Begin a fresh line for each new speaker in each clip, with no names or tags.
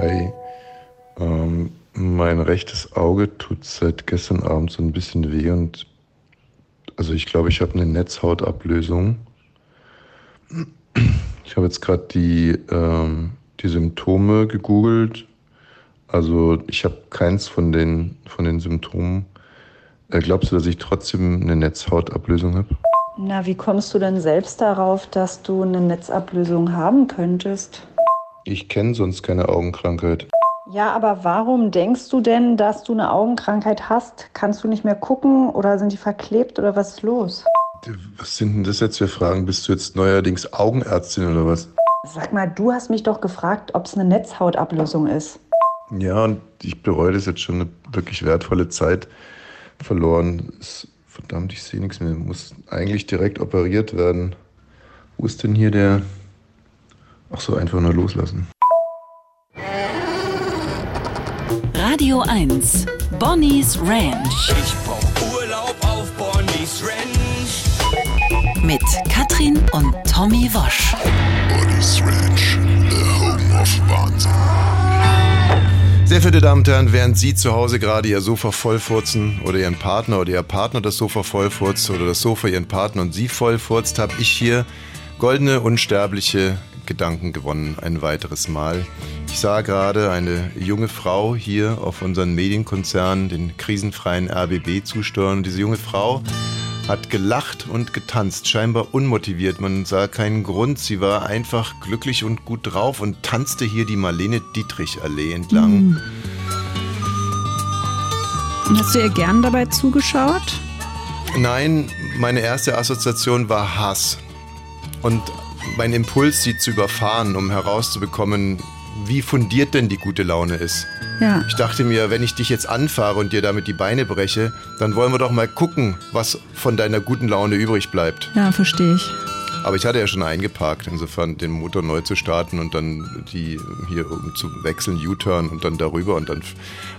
Hi. Ähm, mein rechtes Auge tut seit gestern Abend so ein bisschen weh und also ich glaube, ich habe eine Netzhautablösung. Ich habe jetzt gerade die, ähm, die Symptome gegoogelt. Also ich habe keins von den, von den Symptomen. Äh, glaubst du, dass ich trotzdem eine Netzhautablösung habe?
Na, wie kommst du denn selbst darauf, dass du eine Netzablösung haben könntest?
Ich kenne sonst keine Augenkrankheit.
Ja, aber warum denkst du denn, dass du eine Augenkrankheit hast? Kannst du nicht mehr gucken oder sind die verklebt oder was ist los?
Was sind denn das jetzt für Fragen? Bist du jetzt neuerdings Augenärztin oder was?
Sag mal, du hast mich doch gefragt, ob es eine Netzhautablösung ist.
Ja, und ich bereue das jetzt schon eine wirklich wertvolle Zeit verloren. Es, verdammt, ich sehe nichts mehr. Muss eigentlich direkt operiert werden. Wo ist denn hier der? Ach so, einfach nur loslassen.
Radio 1, Bonnie's Ranch
Ich brauch Urlaub auf Bonnie's Ranch.
mit Katrin und Tommy Wosch.
Bonnie's Ranch, the home of Wahnsinn.
Sehr verehrte Damen und Herren, während Sie zu Hause gerade Ihr Sofa vollfurzen oder Ihren Partner oder Ihr Partner das Sofa vollfurzt oder das Sofa Ihren Partner und Sie vollfurzt, habe ich hier goldene, unsterbliche Gedanken gewonnen, ein weiteres Mal. Ich sah gerade eine junge Frau hier auf unseren Medienkonzern, den krisenfreien RBB, zusteuern. Diese junge Frau hat gelacht und getanzt, scheinbar unmotiviert. Man sah keinen Grund. Sie war einfach glücklich und gut drauf und tanzte hier die Marlene Dietrich Allee entlang.
Und hast du ihr gern dabei zugeschaut?
Nein, meine erste Assoziation war Hass. Und mein Impuls, sie zu überfahren, um herauszubekommen, wie fundiert denn die gute Laune ist.
Ja.
Ich dachte mir, wenn ich dich jetzt anfahre und dir damit die Beine breche, dann wollen wir doch mal gucken, was von deiner guten Laune übrig bleibt.
Ja, verstehe ich.
Aber ich hatte ja schon eingeparkt, insofern den Motor neu zu starten und dann die hier um zu wechseln, U-Turn und dann darüber und dann.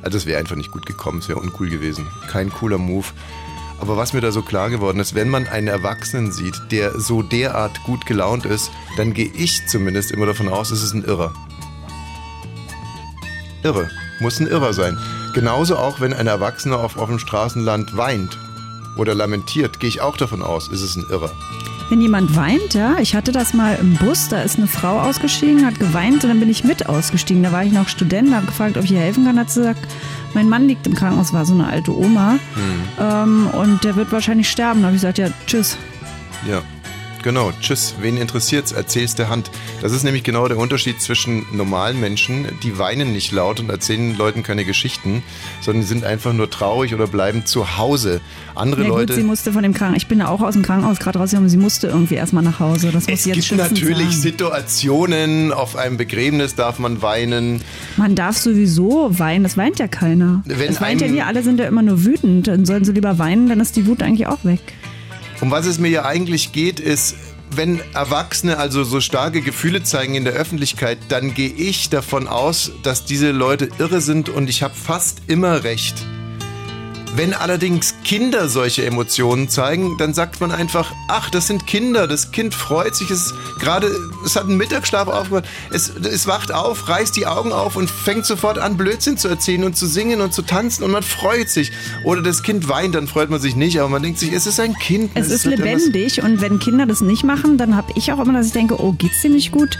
Also das wäre einfach nicht gut gekommen, es wäre uncool gewesen. Kein cooler Move. Aber was mir da so klar geworden ist, wenn man einen Erwachsenen sieht, der so derart gut gelaunt ist, dann gehe ich zumindest immer davon aus, es ist ein Irrer. Irre. Muss ein Irrer sein. Genauso auch, wenn ein Erwachsener auf offenem Straßenland weint oder lamentiert, gehe ich auch davon aus, ist es ein Irrer.
Wenn jemand weint, ja, ich hatte das mal im Bus, da ist eine Frau ausgestiegen, hat geweint und dann bin ich mit ausgestiegen. Da war ich noch Student, habe gefragt, ob ich ihr helfen kann. Hat sie gesagt, mein Mann liegt im Krankenhaus, war so eine alte Oma ähm, und der wird wahrscheinlich sterben. Da habe ich gesagt, ja, tschüss.
Ja, genau. Tschüss. Wen interessiert's? Erzähl's der Hand. Das ist nämlich genau der Unterschied zwischen normalen Menschen, die weinen nicht laut und erzählen Leuten keine Geschichten, sondern sind einfach nur traurig oder bleiben zu Hause. Andere
Ja gut,
Leute.
sie musste von dem Krankenhaus, ich bin ja auch aus dem Krankenhaus gerade rausgekommen, sie musste irgendwie erstmal nach Hause. Das muss
es
jetzt
gibt natürlich
sagen.
Situationen, auf einem Begräbnis darf man weinen.
Man darf sowieso weinen, das weint ja keiner.
Wenn
es weint ja nie, alle sind ja immer nur wütend. Dann sollen sie lieber weinen, dann ist die Wut eigentlich auch weg.
Um was es mir ja eigentlich geht, ist, wenn Erwachsene also so starke Gefühle zeigen in der Öffentlichkeit, dann gehe ich davon aus, dass diese Leute irre sind und ich habe fast immer recht. Wenn allerdings Kinder solche Emotionen zeigen, dann sagt man einfach, ach, das sind Kinder, das Kind freut sich, es gerade, es hat einen Mittagsschlaf aufgehört, es, es wacht auf, reißt die Augen auf und fängt sofort an, Blödsinn zu erzählen und zu singen und zu tanzen und man freut sich. Oder das Kind weint, dann freut man sich nicht, aber man denkt sich, es ist ein Kind.
Es ist
ja was-
lebendig und wenn Kinder das nicht machen, dann habe ich auch immer, dass ich denke, oh, geht's dem nicht gut?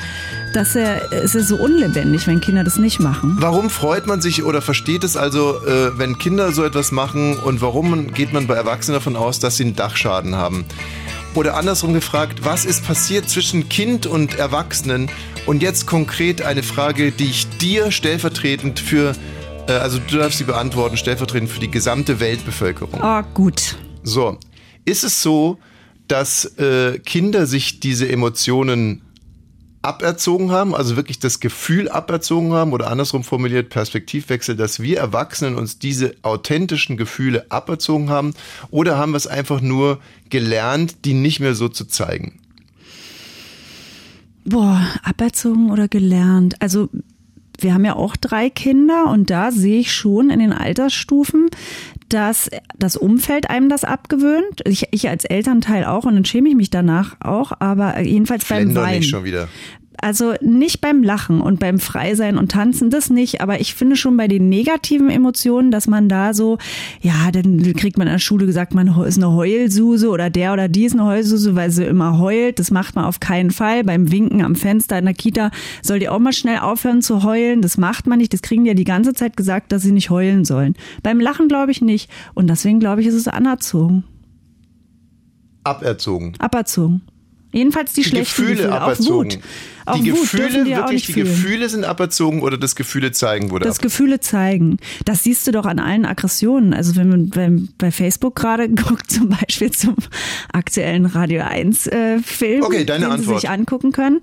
Dass er, es ist so unlebendig, wenn Kinder das nicht machen.
Warum freut man sich oder versteht es also, äh, wenn Kinder so etwas machen und warum geht man bei Erwachsenen davon aus, dass sie einen Dachschaden haben? Oder andersrum gefragt, was ist passiert zwischen Kind und Erwachsenen? Und jetzt konkret eine Frage, die ich dir stellvertretend für, äh, also du darfst sie beantworten, stellvertretend für die gesamte Weltbevölkerung.
Oh, gut.
So, ist es so, dass äh, Kinder sich diese Emotionen aberzogen haben, also wirklich das Gefühl aberzogen haben oder andersrum formuliert Perspektivwechsel, dass wir Erwachsenen uns diese authentischen Gefühle aberzogen haben oder haben wir es einfach nur gelernt, die nicht mehr so zu zeigen?
Boah, aberzogen oder gelernt. Also wir haben ja auch drei Kinder und da sehe ich schon in den Altersstufen, dass das Umfeld einem das abgewöhnt. Ich, ich als Elternteil auch und dann schäme ich mich danach auch, aber jedenfalls beim Weinen.
nicht schon wieder.
Also nicht beim Lachen und beim Freisein und Tanzen, das nicht. Aber ich finde schon bei den negativen Emotionen, dass man da so, ja, dann kriegt man in der Schule gesagt, man ist eine Heulsuse oder der oder die ist eine Heulsuse, weil sie immer heult. Das macht man auf keinen Fall. Beim Winken am Fenster in der Kita soll die auch mal schnell aufhören zu heulen. Das macht man nicht. Das kriegen die ja die ganze Zeit gesagt, dass sie nicht heulen sollen. Beim Lachen glaube ich nicht. Und deswegen glaube ich, ist es anerzogen.
Aberzogen.
Aberzogen. Jedenfalls die, schlechten
Gefühle
Gefühle. Auch
aberzogen.
Wut. Auch
die
Wut
Gefühle,
auch
wirklich,
nicht
die
fühlen.
Gefühle sind aberzogen oder das Gefühle zeigen wurde
Das
ab.
Gefühle zeigen. Das siehst du doch an allen Aggressionen. Also wenn man wenn bei Facebook gerade guckt, zum Beispiel zum aktuellen Radio 1 äh, Film,
Okay, deine
den
Antwort.
Sie sich angucken können.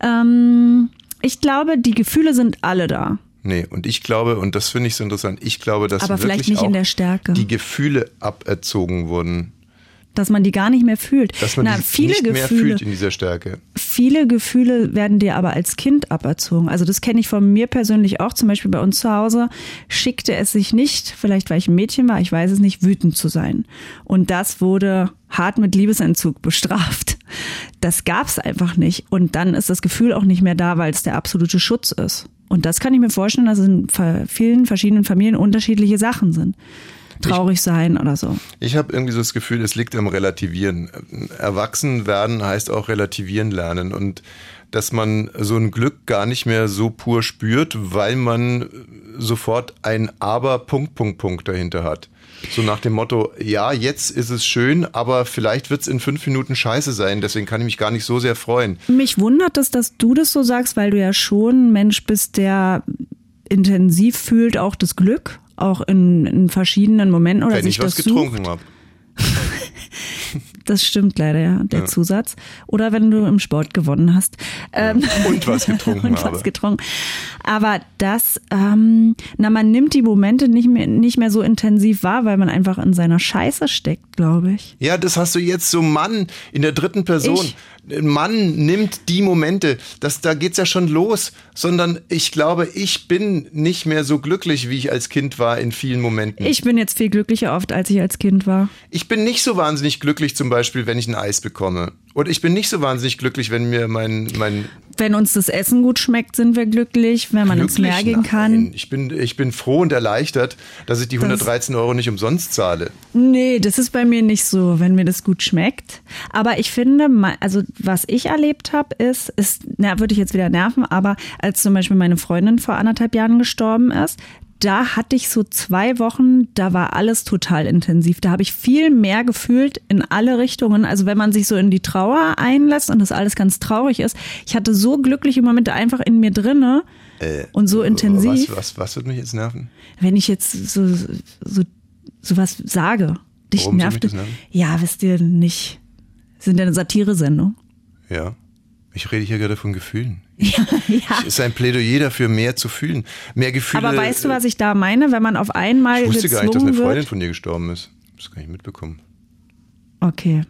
Ähm, ich glaube, die Gefühle sind alle da.
Nee, und ich glaube, und das finde ich so interessant, ich glaube, dass
Aber vielleicht
wirklich
nicht in
auch
der Stärke.
die Gefühle aberzogen wurden.
Dass man die gar nicht mehr fühlt.
Dass man
Na,
die
viele
nicht mehr
Gefühle,
fühlt in dieser Stärke.
viele Gefühle werden dir aber als Kind aberzogen. Also das kenne ich von mir persönlich auch. Zum Beispiel bei uns zu Hause schickte es sich nicht, vielleicht weil ich ein Mädchen war, ich weiß es nicht, wütend zu sein. Und das wurde hart mit Liebesentzug bestraft. Das gab's einfach nicht. Und dann ist das Gefühl auch nicht mehr da, weil es der absolute Schutz ist. Und das kann ich mir vorstellen, dass es in vielen verschiedenen Familien unterschiedliche Sachen sind. Traurig sein oder so.
Ich habe irgendwie so das Gefühl, es liegt am Relativieren. Erwachsen werden heißt auch relativieren lernen und dass man so ein Glück gar nicht mehr so pur spürt, weil man sofort ein Aber Punkt Punkt Punkt dahinter hat. So nach dem Motto, ja, jetzt ist es schön, aber vielleicht wird es in fünf Minuten scheiße sein, deswegen kann ich mich gar nicht so sehr freuen.
Mich wundert es, dass du das so sagst, weil du ja schon ein Mensch bist, der intensiv fühlt auch das Glück, auch in, in verschiedenen Momenten oder
wenn
sich
ich was
das
getrunken habe.
Das stimmt leider, ja, der
Ja.
Zusatz. Oder wenn du im Sport gewonnen hast. Ähm,
Und was getrunken
und
habe.
was getrunken. Aber das, ähm, na, man nimmt die Momente nicht mehr, nicht mehr so intensiv wahr, weil man einfach in seiner Scheiße steckt, glaube ich.
Ja, das hast du jetzt so Mann in der dritten Person. Mann nimmt die Momente, das, da geht's ja schon los, sondern ich glaube, ich bin nicht mehr so glücklich, wie ich als Kind war in vielen Momenten.
Ich bin jetzt viel glücklicher oft, als ich als Kind war.
Ich bin nicht so wahnsinnig glücklich zum Beispiel, wenn ich ein Eis bekomme. Und ich bin nicht so wahnsinnig glücklich, wenn mir mein, mein
Wenn uns das Essen gut schmeckt, sind wir glücklich. Wenn man ins
glücklich,
Meer gehen
nein.
kann.
Ich bin, ich bin froh und erleichtert, dass ich die 113 Euro nicht umsonst zahle.
Nee, das ist bei mir nicht so, wenn mir das gut schmeckt. Aber ich finde, also was ich erlebt habe, ist, ist, na, würde ich jetzt wieder nerven, aber als zum Beispiel meine Freundin vor anderthalb Jahren gestorben ist, da hatte ich so zwei Wochen, da war alles total intensiv. Da habe ich viel mehr gefühlt in alle Richtungen. Also wenn man sich so in die Trauer einlässt und das alles ganz traurig ist, ich hatte so glückliche Momente einfach in mir drinne und so intensiv
Was, was, was wird mich jetzt nerven?
wenn ich jetzt so, so, so was sage. Dich
Warum
nervt
mich das nerven?
Ja, wisst ihr nicht. Sind ja eine Satire-Sendung.
Ja. Ich rede hier gerade von Gefühlen.
Ja, ja.
Es ist ein Plädoyer dafür, mehr zu fühlen. Mehr Gefühle.
Aber weißt du, was ich da meine? Wenn man auf einmal
Ich wusste gar nicht, dass eine Freundin
wird.
von dir gestorben ist. Das gar nicht mitbekommen.
Okay.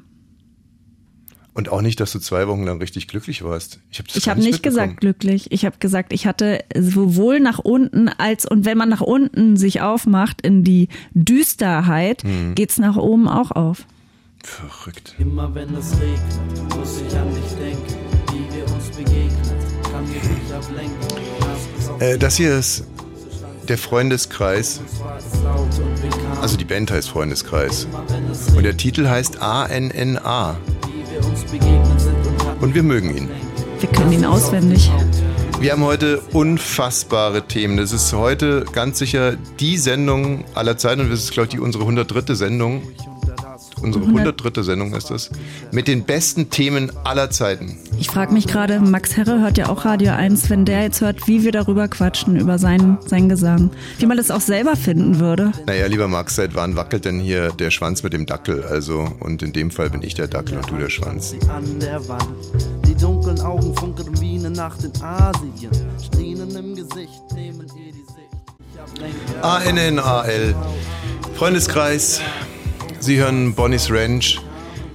Und auch nicht, dass du zwei Wochen lang richtig glücklich warst. Ich habe
Ich habe nicht gesagt glücklich. Ich habe gesagt, ich hatte sowohl nach unten als und wenn man nach unten sich aufmacht in die Düsterheit,
Mhm.
geht's nach oben auch auf.
Verrückt.
Immer wenn es regnet, muss ich an dich denken,
Äh, das hier ist der Freundeskreis. Also die Band heißt Freundeskreis. Und der Titel heißt ANNA.
Und
wir mögen ihn.
Wir können ihn auswendig.
Wir haben heute unfassbare Themen. Das ist heute ganz sicher die Sendung aller Zeiten und das ist, glaube ich, die, unsere 103. Sendung. Unsere 103. Sendung ist das. Mit den besten Themen aller Zeiten.
Ich frage mich gerade, Max Herre hört ja auch Radio 1, wenn der jetzt hört, wie wir darüber quatschen, über seinen, seinen Gesang. Wie man das auch selber finden würde.
Naja, lieber Max, seit wann wackelt denn hier der Schwanz mit dem Dackel? Also, und in dem Fall bin ich der Dackel und du der Schwanz.
an der Wand. Die dunklen Augen funkeln wie eine Nacht in Asien. Strähnen im Gesicht nehmen ihr die Sicht.
ANNAL. Freundeskreis. Sie hören Bonnie's Ranch.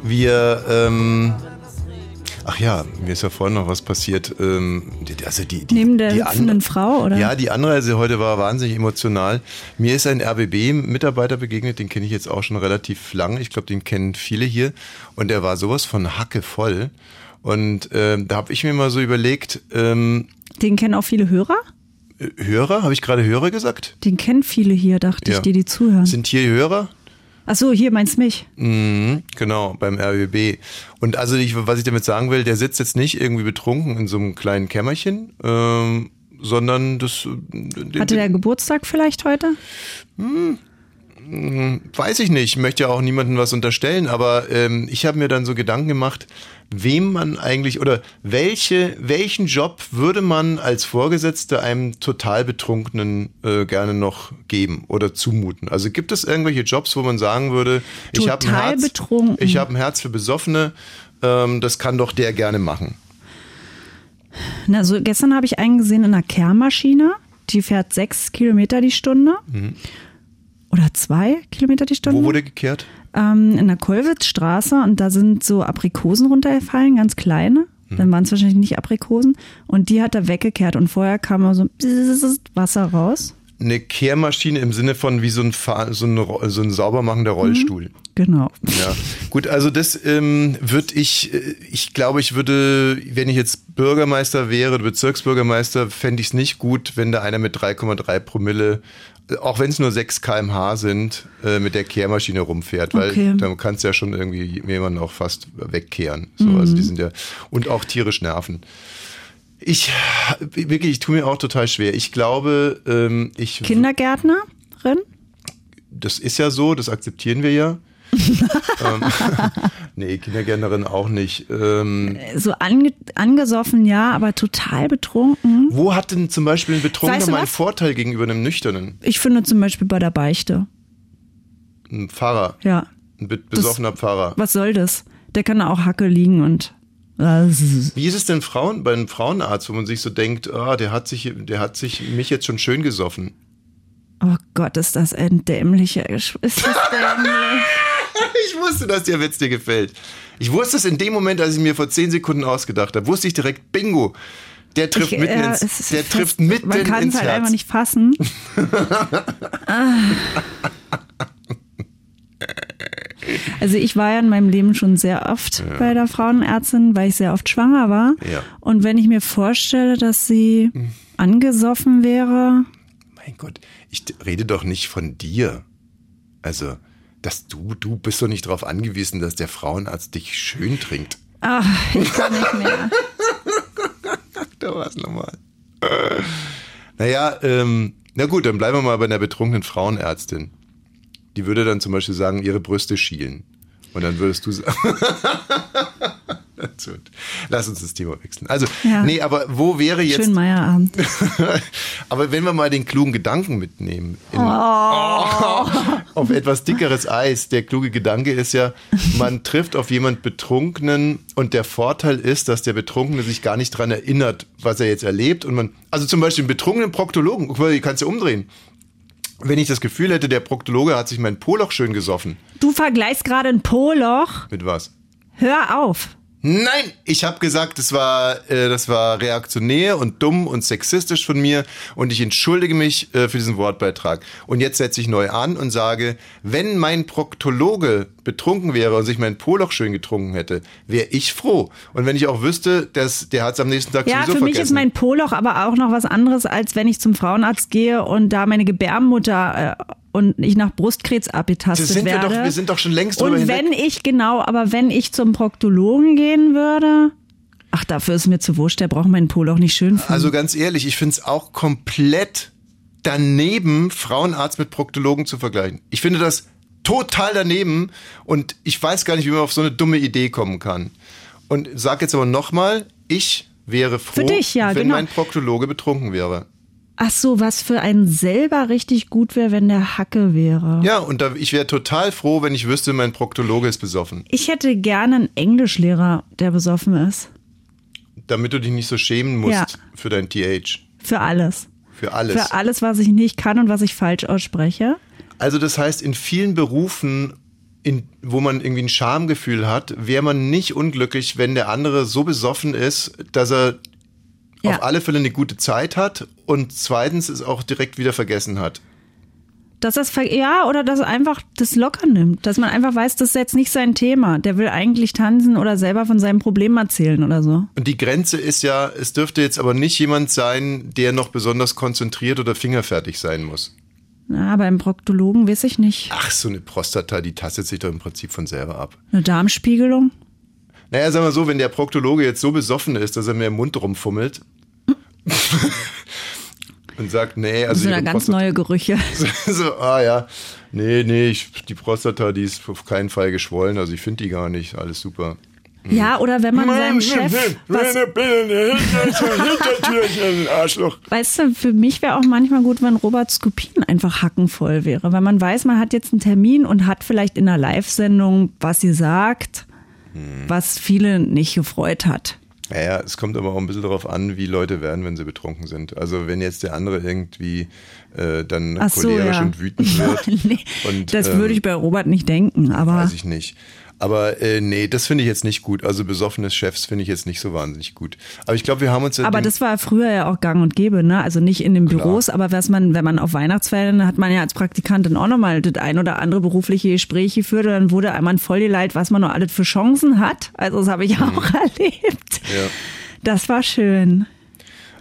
Wir, ähm, ach ja, mir ist ja vorhin noch was passiert. Ähm, die- also die, die,
Neben der hüpfenden Frau, oder?
Ja, die Anreise heute war wahnsinnig emotional. Mir ist ein RBB-Mitarbeiter begegnet, den kenne ich jetzt auch schon relativ lang. Ich glaube, den kennen viele hier. Und der war sowas von hackevoll. Und ähm, da habe ich mir mal so überlegt, ähm,
Den kennen auch viele Hörer?
Hörer, habe ich gerade Hörer gesagt?
Den kennen viele hier, dachte
Ja.
ich, die die zuhören.
Sind hier Hörer?
Ach so, hier meinst mich.
Mhm, genau, beim RBB. Und also ich, was ich damit sagen will, der sitzt jetzt nicht irgendwie betrunken in so einem kleinen Kämmerchen, ähm, sondern das den,
Hatte der Geburtstag vielleicht heute?
weiß ich nicht, ich möchte ja auch niemandem was unterstellen, aber ähm, ich habe mir dann so Gedanken gemacht, wem man eigentlich oder welche, welchen Job würde man als Vorgesetzter einem total Betrunkenen äh, gerne noch geben oder zumuten? Also gibt es irgendwelche Jobs, wo man sagen würde, ich habe ein
Total
Herz, ich habe ein Herz für Besoffene, ähm, das kann doch der gerne machen.
Na, so gestern habe ich einen gesehen in einer Kehrmaschine. Die fährt sechs Kilometer die Stunde. Oder zwei Kilometer die Stunde.
Mhm. Wo wurde gekehrt?
Ähm, in der Kollwitzstraße und da sind so Aprikosen runtergefallen, ganz kleine.
Mhm.
Dann waren es wahrscheinlich nicht Aprikosen. Und die hat er weggekehrt. Und vorher kam so Wasser raus.
Eine Kehrmaschine im Sinne von wie so ein, Fahr so ein, so ein saubermachender Rollstuhl.
Genau.
Ja, gut, also das ähm, würde ich, äh, ich glaube, ich würde, wenn ich jetzt Bürgermeister wäre, Bezirksbürgermeister, fände ich es nicht gut, wenn da einer mit 3,3 Promille, auch wenn es nur 6 kmh sind, äh, mit der Kehrmaschine rumfährt, weil
Okay.
dann kannst du ja schon irgendwie jemanden auch fast wegkehren. So, Also die sind ja, und auch tierisch nerven. Ich, wirklich, ich tue mir auch total schwer. Ich glaube, ähm, ich,
Kindergärtnerin?
das ist ja so, das akzeptieren wir ja. Ähm, nee, Kindergärtnerin auch nicht. Ähm,
So ange angesoffen, ja, aber total betrunken.
wo hat denn zum Beispiel ein Betrunkener
Weißt du
mal einen? Vorteil gegenüber einem Nüchternen?
Ich finde zum Beispiel bei der Beichte.
Ein Pfarrer,
Ja.
ein be besoffener Pfarrer.
Was soll das? Der kann da auch Hacke liegen und. Also,
Wie ist es denn Frauen, bei einem Frauenarzt, wo man sich so denkt, ah, der hat sich, der hat sich mich jetzt schon schön gesoffen?
Oh Gott, ist das ein dämlicher. Ist das dämlich?
Ich wusste, dass der Witz dir gefällt. Ich wusste es in dem Moment, als ich mir vor zehn Sekunden ausgedacht habe, wusste ich direkt, bingo. Der trifft
Ich,
mitten
äh,
ins, der
fast-
trifft mitten
Man kann
ins
es halt
Herz.
einfach nicht fassen. Ah. Also ich war ja in meinem Leben schon sehr oft bei der Frauenärztin, weil ich sehr oft schwanger war.
Ja.
Und wenn ich mir vorstelle, dass sie angesoffen wäre,
Mein Gott, ich rede doch nicht von dir. Also, dass du, du bist doch nicht darauf angewiesen, dass der Frauenarzt dich schön trinkt.
ach, ich kann nicht mehr.
Da war es nochmal. Naja, ähm, na gut, dann bleiben wir mal bei einer betrunkenen Frauenärztin. Die würde dann zum Beispiel sagen, ihre Brüste schielen. Und dann würdest du sagen. Lass uns das Thema wechseln. Also,
Ja.
nee, aber wo wäre jetzt.
Schönen Meierabend.
aber wenn wir mal den klugen Gedanken mitnehmen, in,
Oh.
auf etwas dickeres Eis. Der kluge Gedanke ist ja, man trifft auf jemand Betrunkenen und der Vorteil ist, dass der Betrunkene sich gar nicht dran erinnert, was er jetzt erlebt. Und man, also zum Beispiel einen betrunkenen Proktologen, die kannst du umdrehen. Wenn ich das Gefühl hätte, der Proktologe hat sich mein Poloch schön gesoffen.
Du vergleichst gerade ein Poloch.
Mit was?
Hör auf.
Nein, ich habe gesagt, das war, äh, das war reaktionär und dumm und sexistisch von mir und ich entschuldige mich äh, für diesen Wortbeitrag. Und jetzt setze ich neu an und sage, wenn mein Proktologe betrunken wäre und sich mein Poloch schön getrunken hätte, wäre ich froh. Und wenn ich auch wüsste, dass der hat es am nächsten Tag
Ja,
sowieso
für mich
vergessen.
ist mein Poloch aber auch noch was anderes, als wenn ich zum Frauenarzt gehe und da meine Gebärmutter äh, und ich nach Brustkrebs abgetastet
sind wir
werde.
doch- wir sind doch schon längst drüber
Und
hinweg.
wenn ich, genau, aber wenn ich zum Proktologen gehen würde, ach, dafür ist mir zu wurscht, der braucht meinen Poloch nicht schön finden.
Also ganz ehrlich, ich finde es auch komplett daneben, Frauenarzt mit Proktologen zu vergleichen. Ich finde das total daneben und ich weiß gar nicht, wie man auf so eine dumme Idee kommen kann. Und sag jetzt aber nochmal, ich wäre froh,
Für dich, ja,
wenn
genau.
mein Proktologe betrunken wäre.
Ach so, was für einen selber richtig gut wäre, wenn der Hacke wäre.
Ja, und da, ich wäre total froh, wenn ich wüsste, mein Proktologe ist besoffen.
Ich hätte gerne einen Englischlehrer, der besoffen ist.
Damit du dich nicht so schämen musst
Ja.
für dein TH.
Für alles.
Für alles.
Für alles, was ich nicht kann und was ich falsch ausspreche.
Also das heißt, in vielen Berufen, in, wo man irgendwie ein Schamgefühl hat, wäre man nicht unglücklich, wenn der andere so besoffen ist, dass er
Ja.
auf alle Fälle eine gute Zeit hat und zweitens es auch direkt wieder vergessen hat.
Dass das, ja, oder dass er einfach das locker nimmt. Dass man einfach weiß, das ist jetzt nicht sein Thema. Der will eigentlich tanzen oder selber von seinem Problem erzählen oder so.
Und die Grenze ist ja, es dürfte jetzt aber nicht jemand sein, der noch besonders konzentriert oder fingerfertig sein muss.
Na, beim Proktologen weiß ich nicht.
Ach, so eine Prostata, die tastet sich doch im Prinzip von selber ab.
Eine Darmspiegelung?
Naja, sagen wir so, wenn der Proktologe jetzt so besoffen ist, dass er mir im Mund rumfummelt und sagt, nee,
Das
also
sind ja ganz
Prostata-
neue Gerüche.
so, ah ja, nee, nee, ich, die Prostata, die ist auf keinen Fall geschwollen, also ich finde die gar nicht, alles super.
Ja, oder wenn man seinem Chef was. Weißt du, für mich wäre auch manchmal gut, wenn Robert Skopin einfach hackenvoll wäre, weil man weiß, man hat jetzt einen Termin und hat vielleicht in einer Live-Sendung, was sie sagt, was viele nicht gefreut hat.
Naja, es kommt aber auch ein bisschen darauf an, wie Leute werden, wenn sie betrunken sind. Also wenn jetzt der andere irgendwie äh, dann
Ach so,
cholerisch
ja.
und wütend wird.
nee,
und,
das
ähm,
würde ich bei Robert nicht denken, aber
Weiß ich nicht. Aber äh, nee, das finde ich jetzt nicht gut. Also besoffenes Chefs finde ich jetzt nicht so wahnsinnig gut. Aber ich glaube, wir haben uns ja
Aber das war früher ja auch gang und gäbe, ne? Also nicht in den Büros, aber was man, wenn man auf Weihnachtsfeiern hat man ja als Praktikantin auch nochmal das ein oder andere berufliche Gespräch geführt und dann wurde einmal voll geleitet, was man noch alles für Chancen hat. Also das habe ich auch erlebt.
ja.
Das war schön.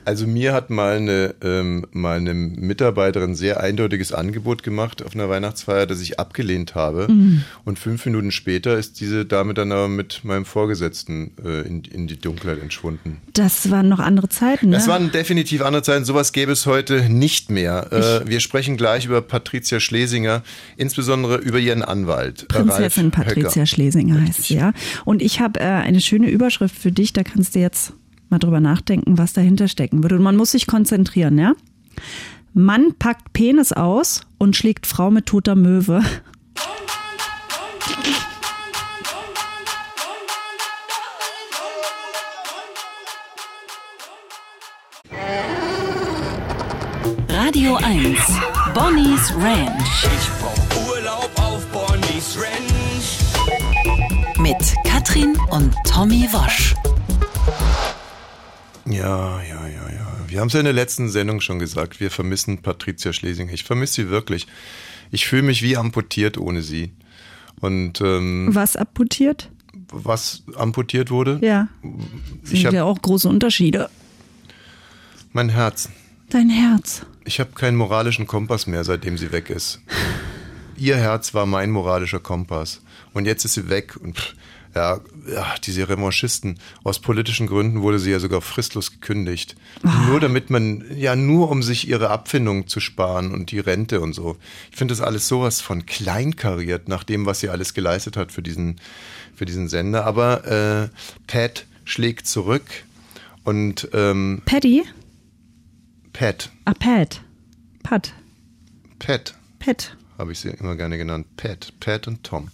Also mir hat mal eine, ähm, mal eine Mitarbeiterin sehr eindeutiges Angebot gemacht auf einer Weihnachtsfeier, das ich abgelehnt habe.
Mhm.
Und fünf Minuten später ist diese Dame dann aber mit meinem Vorgesetzten äh, in, in die Dunkelheit entschwunden.
Das waren noch andere Zeiten, ne?
Das waren definitiv andere Zeiten. Sowas gäbe es heute nicht mehr. Äh, wir sprechen gleich über Patricia Schlesinger, insbesondere über ihren Anwalt. äh,
Prinzessin
Ralf
Patricia
Höcker.
Schlesinger heißt sie, ja. Und ich habe äh, eine schöne Überschrift für dich, da kannst du jetzt mal drüber nachdenken, was dahinter stecken würde. Und man muss sich konzentrieren, ja? Mann packt Penis aus und schlägt Frau mit toter Möwe.
Radio 1. Bonnie's Ranch
Ich brauch Urlaub auf Bonnie's Ranch.
mit Katrin und Tommy Wosch.
Ja, ja, ja, ja. Wir haben es ja in der letzten Sendung schon gesagt. Wir vermissen Patricia Schlesinger. Ich vermisse sie wirklich. Ich fühle mich wie amputiert ohne sie. Und ähm,
Was amputiert?
was amputiert wurde?
Ja.
Ich
Sind ja auch große Unterschiede.
mein Herz.
Dein Herz.
Ich habe keinen moralischen Kompass mehr, seitdem sie weg ist. Ihr Herz war mein moralischer Kompass. Und jetzt ist sie weg. Und pff, ja, ja, diese Revanchisten. Aus politischen Gründen wurde sie ja sogar fristlos gekündigt. Nur damit man, ja, nur um sich ihre Abfindung zu sparen und die Rente und so. Ich finde das alles sowas von kleinkariert, nach dem, was sie alles geleistet hat für diesen, für diesen Sender. Aber äh, Pat schlägt zurück. Und ähm,
Paddy?
Pat,
Ah, Pat. Pat.
Pat,
Pat.
habe ich sie immer gerne genannt. Pat, Pat und Tom.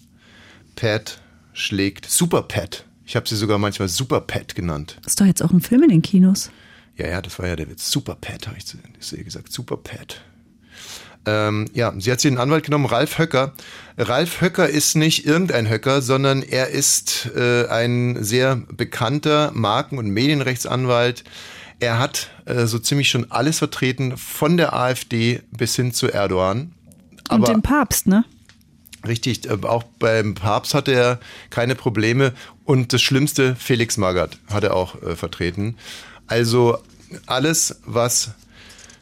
Pat schlägt Super Pat. Ich habe sie sogar manchmal Super Pat genannt.
Ist doch jetzt auch ein Film in den Kinos.
Ja, ja, das war ja der Witz. Super Pat, habe ich zu ihr gesagt. Super Pat. Ähm, ja, sie hat sich den Anwalt genommen, Ralf Höcker. Ralf Höcker ist nicht irgendein Höcker, sondern er ist äh, ein sehr bekannter Marken- und Medienrechtsanwalt. Er hat äh, so ziemlich schon alles vertreten, von der AfD bis hin zu Erdogan.
Und den Papst, ne?
Richtig, äh, auch beim Papst hatte er keine Probleme und das Schlimmste, Felix Magath hat er auch äh, vertreten. Also alles, was,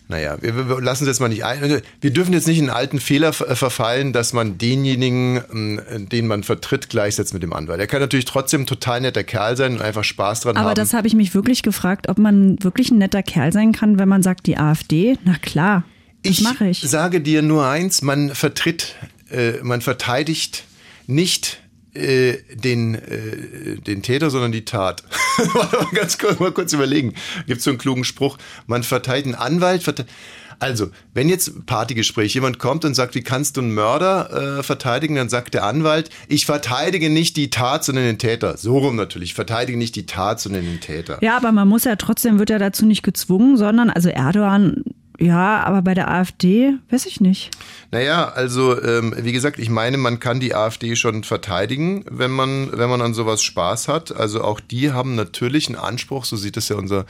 naja, wir, wir lassen es jetzt mal nicht ein. Wir dürfen jetzt nicht in einen alten Fehler äh, verfallen, dass man denjenigen, ähm, den man vertritt, gleichsetzt mit dem Anwalt. Er kann natürlich trotzdem ein total netter Kerl sein und einfach Spaß dran
Aber
haben.
das habe ich mich wirklich gefragt, ob man wirklich ein netter Kerl sein kann, wenn man sagt, die AfD. Na klar, das mache ich.
sage dir nur eins, man vertritt, äh, man verteidigt nicht äh, den, äh, den Täter, sondern die Tat. Ganz kurz, mal kurz überlegen. Gibt so einen klugen Spruch. Man verteidigt einen Anwalt. Verte also, wenn jetzt Partygespräch, jemand kommt und sagt, wie kannst du einen Mörder äh, verteidigen, dann sagt der Anwalt, ich verteidige nicht die Tat, sondern den Täter. So rum natürlich. Ich verteidige nicht die Tat, sondern den Täter.
Ja, aber man muss ja trotzdem, wird ja dazu nicht gezwungen, sondern, also Erdogan, ja, aber bei der AfD, weiß ich nicht.
Naja, also ähm, wie gesagt, ich meine, man kann die AfD schon verteidigen, wenn man, wenn man an sowas Spaß hat. Also auch die haben natürlich einen Anspruch, so sieht es ja unser,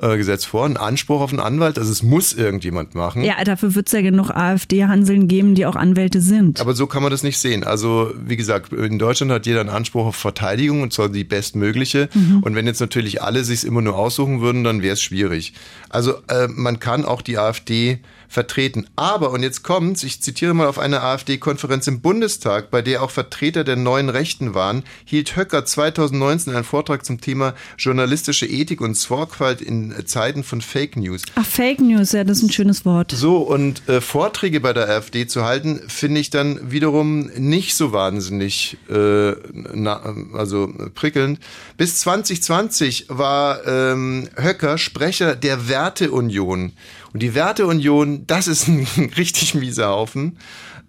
äh, Gesetz vor, einen Anspruch auf einen Anwalt. Also es muss irgendjemand machen.
Ja, dafür wird es ja genug AfD-Hanseln geben, die auch Anwälte sind.
Aber so kann man das nicht sehen. Also wie gesagt, in Deutschland hat jeder einen Anspruch auf Verteidigung und zwar die bestmögliche.
Mhm.
Und wenn jetzt natürlich alle sich immer nur aussuchen würden, dann wäre es schwierig. Also äh, man kann auch die AfD vertreten. Aber, und jetzt kommt's, ich zitiere mal auf einer AfD-Konferenz im Bundestag, bei der auch Vertreter der neuen Rechten waren, hielt Höcker 2019 einen Vortrag zum Thema journalistische Ethik und Sorgfalt in Zeiten von Fake News.
Ach, Fake News, ja, das ist ein schönes Wort.
So, und äh, Vorträge bei der AfD zu halten, finde ich dann wiederum nicht so wahnsinnig äh, na, also prickelnd. Bis 2020 war ähm, Höcker Sprecher der Werteunion. Und die Werteunion, das ist ein richtig mieser Haufen.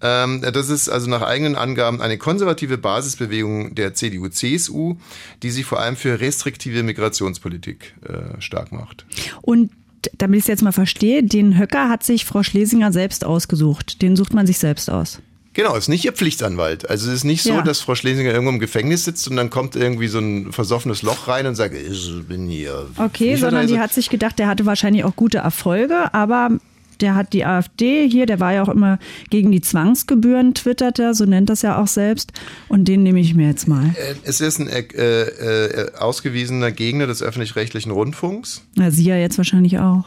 Ähm, das ist also nach eigenen Angaben eine konservative Basisbewegung der CDU-CSU, die sich vor allem für restriktive Migrationspolitik äh, stark macht.
Und damit ich es jetzt mal verstehe, den Höcker hat sich Frau Schlesinger selbst ausgesucht. Den sucht man sich selbst aus.
Genau, ist nicht ihr Pflichtanwalt. Also es ist nicht so,
Ja.
dass Frau Schlesinger irgendwo im Gefängnis sitzt und dann kommt irgendwie so ein versoffenes Loch rein und sagt, ich bin hier.
Okay, sondern die hat sich gedacht, der hatte wahrscheinlich auch gute Erfolge, aber der hat die AfD hier, der war ja auch immer gegen die Zwangsgebühren, twittert er, so nennt das ja auch selbst. Und den nehme ich mir jetzt mal.
Äh, Es ist ein äh, äh, ausgewiesener Gegner des öffentlich-rechtlichen Rundfunks.
Na, sie ja jetzt wahrscheinlich auch.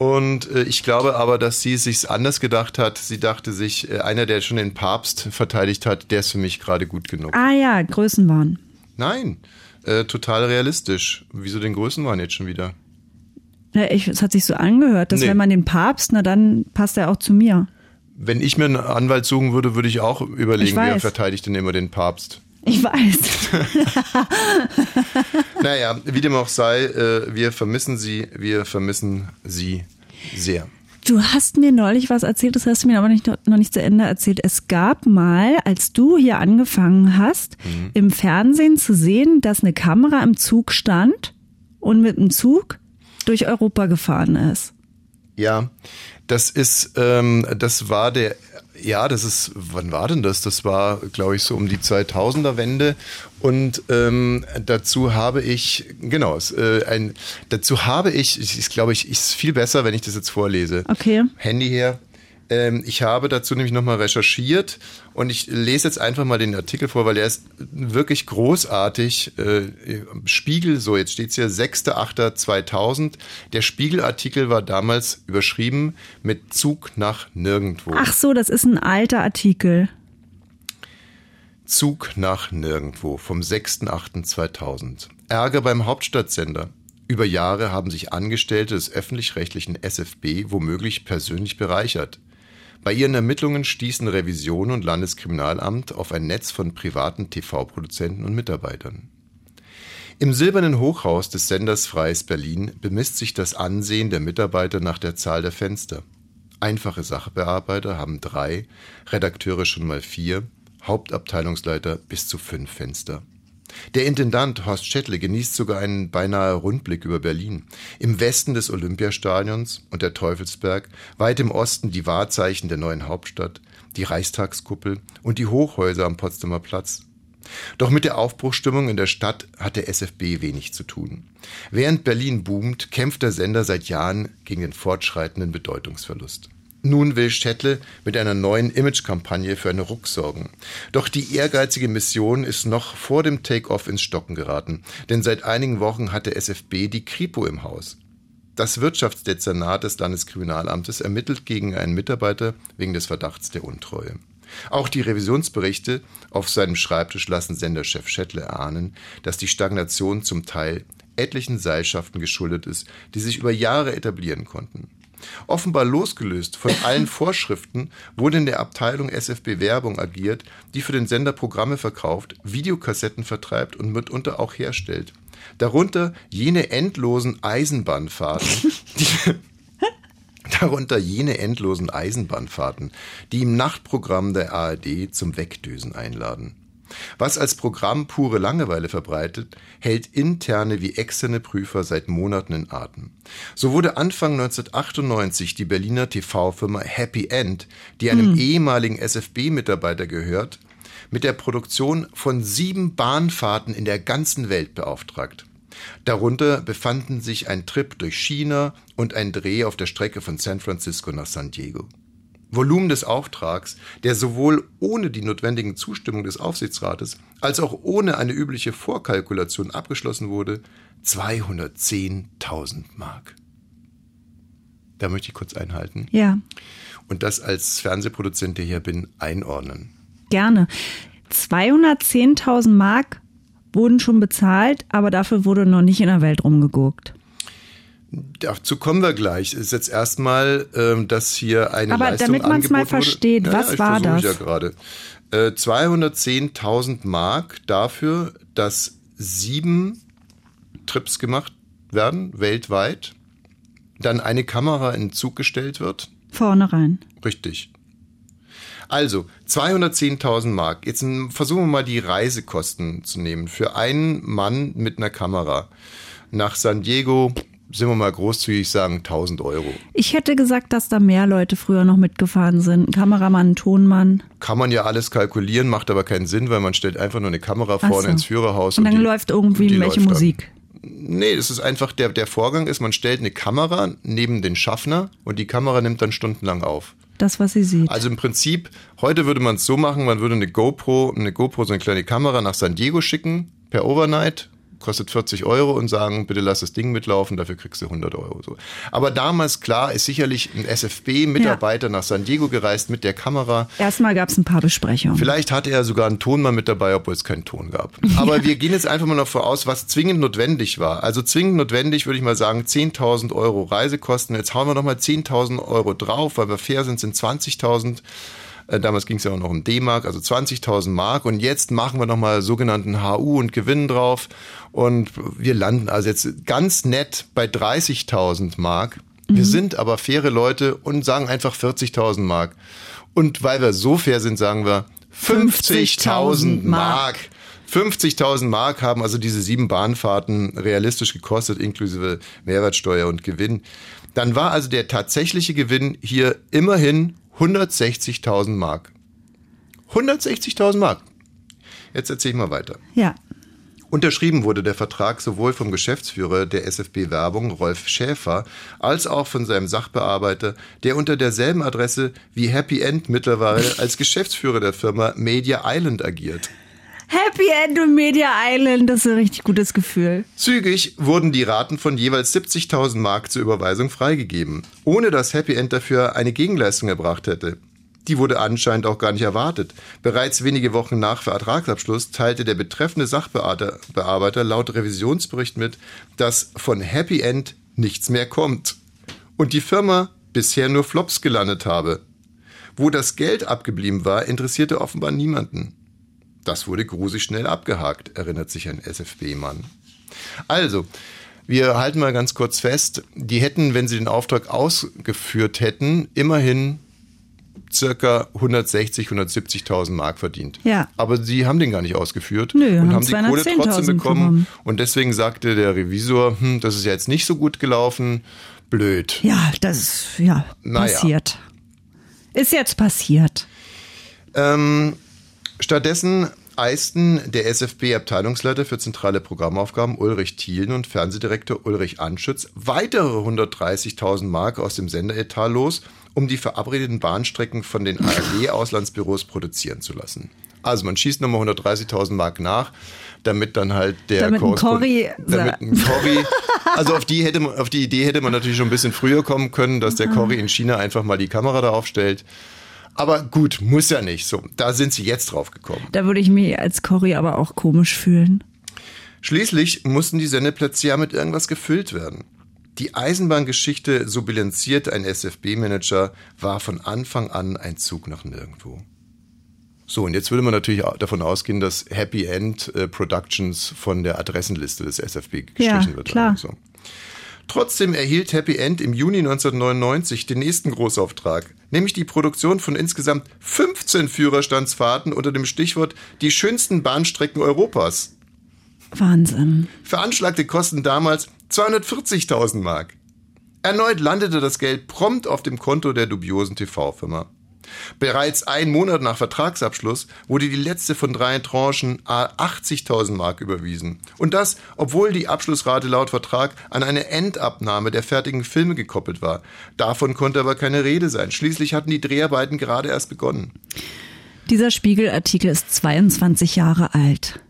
Und äh, ich glaube aber, dass sie es sich anders gedacht hat. Sie dachte sich, äh, einer, der schon den Papst verteidigt hat, der ist für mich gerade gut genug.
Ah ja, Größenwahn.
Nein, äh, total realistisch. Wieso den Größenwahn jetzt schon wieder?
Ja, ich, es hat sich so angehört, dass
Nee.
wenn man den Papst, na dann passt er auch zu mir.
Wenn ich mir einen Anwalt suchen würde, würde ich auch
Ich
überlegen, wer
weiß.
verteidigt denn immer den Papst.
Ich weiß.
Naja, wie dem auch sei, äh, wir vermissen sie, wir vermissen sie sehr.
Du hast mir neulich was erzählt, das hast du mir aber nicht, noch nicht zu Ende erzählt. Es gab mal, als du hier angefangen hast,
Mhm.
im Fernsehen zu sehen, dass eine Kamera im Zug stand und mit dem Zug durch Europa gefahren ist.
Ja, das ist, ähm, das war der, ja, das ist, wann war denn das? Das war, glaube ich, so um die 2000er Wende. Und ähm, dazu habe ich, genau, äh, ein, dazu habe ich, ich, ich glaube, ich ist viel besser, wenn ich das jetzt vorlese.
Okay.
Handy her. Ähm, ich habe dazu nämlich nochmal recherchiert und ich lese jetzt einfach mal den Artikel vor, weil der ist wirklich großartig. Äh, Spiegel, so jetzt steht's hier, 6.8.2000. Der Spiegelartikel war damals überschrieben mit Zug nach nirgendwo.
Ach so, das ist ein alter Artikel.
Zug nach nirgendwo vom 6.8.2000. Ärger beim Hauptstadtsender. Über Jahre haben sich Angestellte des öffentlich-rechtlichen SFB womöglich persönlich bereichert. Bei ihren Ermittlungen stießen Revision und Landeskriminalamt auf ein Netz von privaten TV-Produzenten und Mitarbeitern. Im silbernen Hochhaus des Senders Freies Berlin bemisst sich das Ansehen der Mitarbeiter nach der Zahl der Fenster. Einfache Sachbearbeiter haben drei, Redakteure schon mal vier, Hauptabteilungsleiter bis zu fünf Fenster. Der Intendant Horst Schettle genießt sogar einen beinahe Rundblick über Berlin. Im Westen des Olympiastadions und der Teufelsberg, weit im Osten die Wahrzeichen der neuen Hauptstadt, die Reichstagskuppel und die Hochhäuser am Potsdamer Platz. Doch mit der Aufbruchstimmung in der Stadt hat der SFB wenig zu tun. Während Berlin boomt, kämpft der Sender seit Jahren gegen den fortschreitenden Bedeutungsverlust. Nun will Schettle mit einer neuen Imagekampagne für einen Ruck sorgen. Doch die ehrgeizige Mission ist noch vor dem Take-off ins Stocken geraten, denn seit einigen Wochen hat der SFB die Kripo im Haus. Das Wirtschaftsdezernat des Landeskriminalamtes ermittelt gegen einen Mitarbeiter wegen des Verdachts der Untreue. Auch die Revisionsberichte auf seinem Schreibtisch lassen Senderchef Schettle erahnen, dass die Stagnation zum Teil etlichen Seilschaften geschuldet ist, die sich über Jahre etablieren konnten. Offenbar losgelöst von allen Vorschriften wurde in der Abteilung SFB Werbung agiert, die für den Sender Programme verkauft, Videokassetten vertreibt und mitunter auch herstellt. Darunter jene endlosen Eisenbahnfahrten, die, darunter jene endlosen Eisenbahnfahrten, die im Nachtprogramm der ARD zum Wegdösen einladen. Was als Programm pure Langeweile verbreitet, hält interne wie externe Prüfer seit Monaten in Atem. So wurde Anfang 1998 die Berliner TV-Firma Happy End, die einem ehemaligen SFB-Mitarbeiter gehört, mit der Produktion von sieben Bahnfahrten in der ganzen Welt beauftragt. Darunter befanden sich ein Trip durch China und ein Dreh auf der Strecke von San Francisco nach San Diego. Volumen des Auftrags, der sowohl ohne die notwendigen Zustimmung des Aufsichtsrates als auch ohne eine übliche Vorkalkulation abgeschlossen wurde, 210.000 Mark. Da möchte ich kurz einhalten
Ja,
und das als Fernsehproduzent, der hier bin, einordnen.
gerne. 210.000 Mark wurden schon bezahlt, aber dafür wurde noch nicht in der Welt rumgeguckt.
Dazu kommen wir gleich. Es ist jetzt erstmal, ähm, dass hier eine
Aber
Leistung
damit man's mal
angeboten wurde.
versteht,
Ja,
was
ja,
war das?
Ja gerade. Äh, 210.000 Mark dafür, dass sieben Trips gemacht werden, weltweit. Dann eine Kamera in Zug gestellt wird.
Vorne rein.
Richtig. Also, 210.000 Mark. Jetzt versuchen wir mal die Reisekosten zu nehmen. Für einen Mann mit einer Kamera nach San Diego, sind wir mal großzügig sagen, 1000 Euro.
Ich hätte gesagt, dass da mehr Leute früher noch mitgefahren sind. Ein Kameramann, ein Tonmann.
Kann man ja alles kalkulieren, macht aber keinen Sinn, weil man stellt einfach nur eine Kamera vorne
so.
ins Führerhaus.
Und dann
die,
läuft irgendwie welche
dann.
Musik.
Nee, das ist einfach, der, der Vorgang ist, man stellt eine Kamera neben den Schaffner und die Kamera nimmt dann stundenlang auf.
Das, was sie sieht.
Also im Prinzip, heute würde man es so machen, man würde eine GoPro, eine GoPro, so eine kleine Kamera nach San Diego schicken, per Overnight, kostet 40 Euro und sagen, bitte lass das Ding mitlaufen, dafür kriegst du 100 Euro. So. Aber damals, klar, ist sicherlich ein SFB-Mitarbeiter nach San Diego gereist mit der Kamera.
Erstmal gab es ein paar Besprechungen.
Vielleicht hatte er sogar einen Tonmann mit dabei, obwohl es keinen Ton gab. Aber wir gehen jetzt einfach mal noch voraus, was zwingend notwendig war. Also zwingend notwendig würde ich mal sagen 10.000 Euro Reisekosten. Jetzt hauen wir noch mal 10.000 Euro drauf, weil wir fair sind, sind 20.000. Äh, Damals ging es ja auch noch um D-Mark, also 20.000 Mark. Und jetzt machen wir nochmal sogenannten HU und Gewinn drauf. Und wir landen also jetzt ganz nett bei 30.000 Mark. Wir sind aber faire Leute und sagen einfach 40.000 Mark. Und weil wir so fair sind, sagen wir 50.000 Mark. 50.000 Mark haben also diese sieben Bahnfahrten realistisch gekostet, inklusive Mehrwertsteuer und Gewinn. Dann war also der tatsächliche Gewinn hier immerhin 160.000 Mark. 160.000 Mark. Jetzt erzähl ich mal weiter.
Ja.
Unterschrieben wurde der Vertrag sowohl vom Geschäftsführer der SFB Werbung, Rolf Schäfer, als auch von seinem Sachbearbeiter, der unter derselben Adresse wie Happy End mittlerweile als Geschäftsführer der Firma Media Island agiert.
Happy End und Media Island, das ist ein richtig gutes Gefühl.
Zügig wurden die Raten von jeweils 70.000 Mark zur Überweisung freigegeben, ohne dass Happy End dafür eine Gegenleistung erbracht hätte. Die wurde anscheinend auch gar nicht erwartet. Bereits wenige Wochen nach Vertragsabschluss teilte der betreffende Sachbearbeiter Bearbeiter laut Revisionsbericht mit, dass von Happy End nichts mehr kommt und die Firma bisher nur Flops gelandet habe. Wo das Geld abgeblieben war, interessierte offenbar niemanden. Das wurde grusig schnell abgehakt, erinnert sich ein SFB-Mann. Also, wir halten mal ganz kurz fest, die hätten, wenn sie den Auftrag ausgeführt hätten, immerhin circa 160, 170.000 Mark verdient.
Ja.
Aber sie haben den gar nicht ausgeführt
Nö,
und
haben
haben die Kohle
210.000
trotzdem bekommen.
bekommen.
Und deswegen sagte der Revisor, hm, das ist ja jetzt nicht so gut gelaufen, blöd.
Ja, das ist ja
Naja.
passiert. Ist jetzt passiert.
Ähm, stattdessen eisten der SFB-Abteilungsleiter für zentrale Programmaufgaben Ulrich Thielen und Fernsehdirektor Ulrich Anschütz weitere 130.000 Mark aus dem Senderetat los, um die verabredeten Bahnstrecken von den ARD-Auslandsbüros produzieren zu lassen. Also man schießt nochmal 130.000 Mark nach, damit dann halt der
Damit ein
Korrespond-
Corrie
damit ein Corrie, also auf die hätte man, auf die Idee hätte man natürlich schon ein bisschen früher kommen können, dass der Corrie in China einfach mal die Kamera da aufstellt. Aber gut, muss ja nicht. So, da sind sie jetzt drauf gekommen.
Da würde ich mich als Cory aber auch komisch fühlen.
Schließlich mussten die Sendeplätze ja mit irgendwas gefüllt werden. Die Eisenbahngeschichte, so bilanziert ein SFB-Manager, war von Anfang an ein Zug nach nirgendwo. So, und jetzt würde man natürlich auch davon ausgehen, dass Happy End äh, Productions von der Adressenliste des SFB gestrichen
Ja,
wird.
klar.
So. Trotzdem erhielt Happy End im Juni 1999 den nächsten Großauftrag, nämlich die Produktion von insgesamt 15 Führerstandsfahrten unter dem Stichwort die schönsten Bahnstrecken Europas.
Wahnsinn.
Veranschlagte Kosten damals 240.000 Mark. Erneut landete das Geld prompt auf dem Konto der dubiosen TV-Firma. Bereits einen Monat nach Vertragsabschluss wurde die letzte von drei Tranchen a 80.000 Mark überwiesen. Und das, obwohl die Abschlussrate laut Vertrag an eine Endabnahme der fertigen Filme gekoppelt war. Davon konnte aber keine Rede sein. Schließlich hatten die Dreharbeiten gerade erst begonnen.
Dieser Spiegelartikel ist 22 Jahre alt.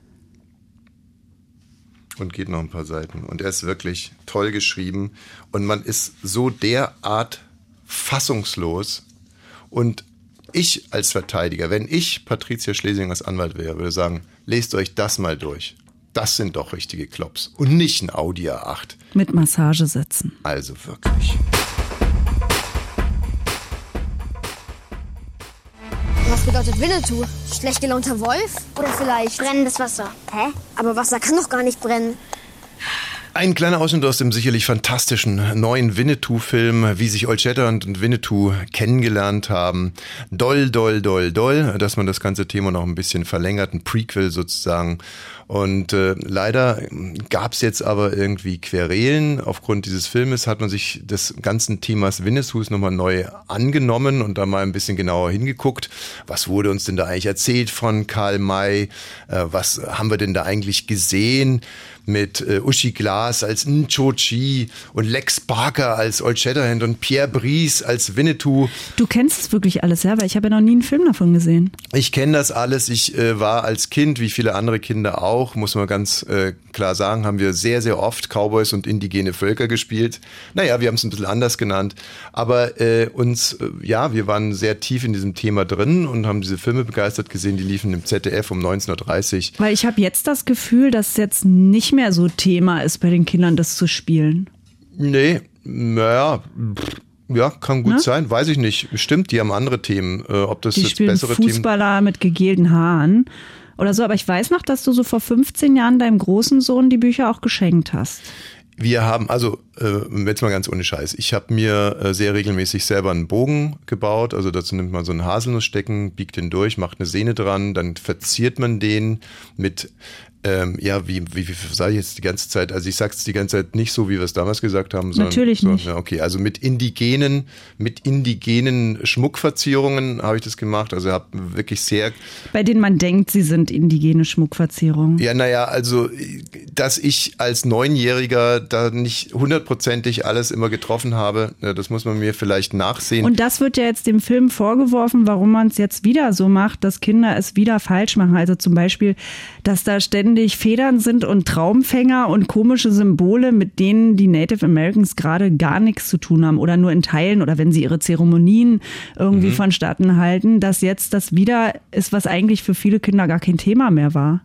und geht noch ein paar Seiten. Und er ist wirklich toll geschrieben. Und man ist so derart fassungslos. Und ich als Verteidiger, wenn ich Patricia Schlesing als Anwalt wäre, würde sagen, lest euch das mal durch. Das sind doch richtige Klops. Und nicht ein Audi A8.
Mit Massagesätzen.
Also wirklich.
Was bedeutet Winnetou? Schlecht gelaunter Wolf? Oder vielleicht brennendes Wasser? Hä? Aber Wasser kann doch gar nicht brennen.
Ein kleiner Ausschnitt aus dem sicherlich fantastischen neuen Winnetou-Film, wie sich Old Shatterhand und Winnetou kennengelernt haben. Doll, doll, doll, doll, dass man das ganze Thema noch ein bisschen verlängert, ein Prequel sozusagen. Und äh, leider gab es jetzt aber irgendwie Querelen. Aufgrund dieses Filmes hat man sich des ganzen Themas Winnetous nochmal neu angenommen und da mal ein bisschen genauer hingeguckt. Was wurde uns denn da eigentlich erzählt von Karl May? Äh, was haben wir denn da eigentlich gesehen? mit äh, Uschi Glas als Ncho Chi und Lex Barker als Old Shatterhand und Pierre Brice als Winnetou.
Du kennst es wirklich alles, ja? Weil ich habe ja noch nie einen Film davon gesehen.
Ich kenne das alles. Ich äh, war als Kind, wie viele andere Kinder auch, muss man ganz äh, klar sagen, haben wir sehr, sehr oft Cowboys und indigene Völker gespielt. Naja, wir haben es ein bisschen anders genannt. Aber äh, uns, äh, ja, wir waren sehr tief in diesem Thema drin und haben diese Filme begeistert gesehen, die liefen im ZDF um 19.30
Weil ich habe jetzt das Gefühl, dass jetzt nicht mehr so Thema ist bei den Kindern, das zu spielen.
Nee, naja, ja, kann gut
Ne?
sein, weiß ich nicht. Stimmt, die haben andere Themen. Äh, ob das
Die
jetzt bessere Themen
Fußballer mit gegelten Haaren oder so. Aber ich weiß noch, dass du so vor 15 Jahren deinem großen Sohn die Bücher auch geschenkt hast.
Wir haben, also äh, jetzt mal ganz ohne Scheiß, ich habe mir äh, sehr regelmäßig selber einen Bogen gebaut. Also dazu nimmt man so einen Haselnussstecken, biegt den durch, macht eine Sehne dran, dann verziert man den mit, ähm, ja, wie, wie, wie sage ich jetzt die ganze Zeit? Also ich sage es die ganze Zeit nicht so, wie wir es damals gesagt haben, sondern
Natürlich
so,
nicht.
Ja, okay, also mit indigenen, mit indigenen Schmuckverzierungen habe ich das gemacht. Also habe wirklich sehr
Bei denen man denkt, sie sind indigene Schmuckverzierungen.
ja, naja, also, dass ich als Neunjähriger da nicht hundertprozentig alles immer getroffen habe, das muss man mir vielleicht nachsehen.
Und das wird ja jetzt dem Film vorgeworfen, warum man es jetzt wieder so macht, dass Kinder es wieder falsch machen. Also zum Beispiel, dass da ständig Federn sind und Traumfänger und komische Symbole, mit denen die Native Americans gerade gar nichts zu tun haben oder nur in Teilen oder wenn sie ihre Zeremonien irgendwie
Mhm.
vonstatten halten, dass jetzt das wieder ist, was eigentlich für viele Kinder gar kein Thema mehr war.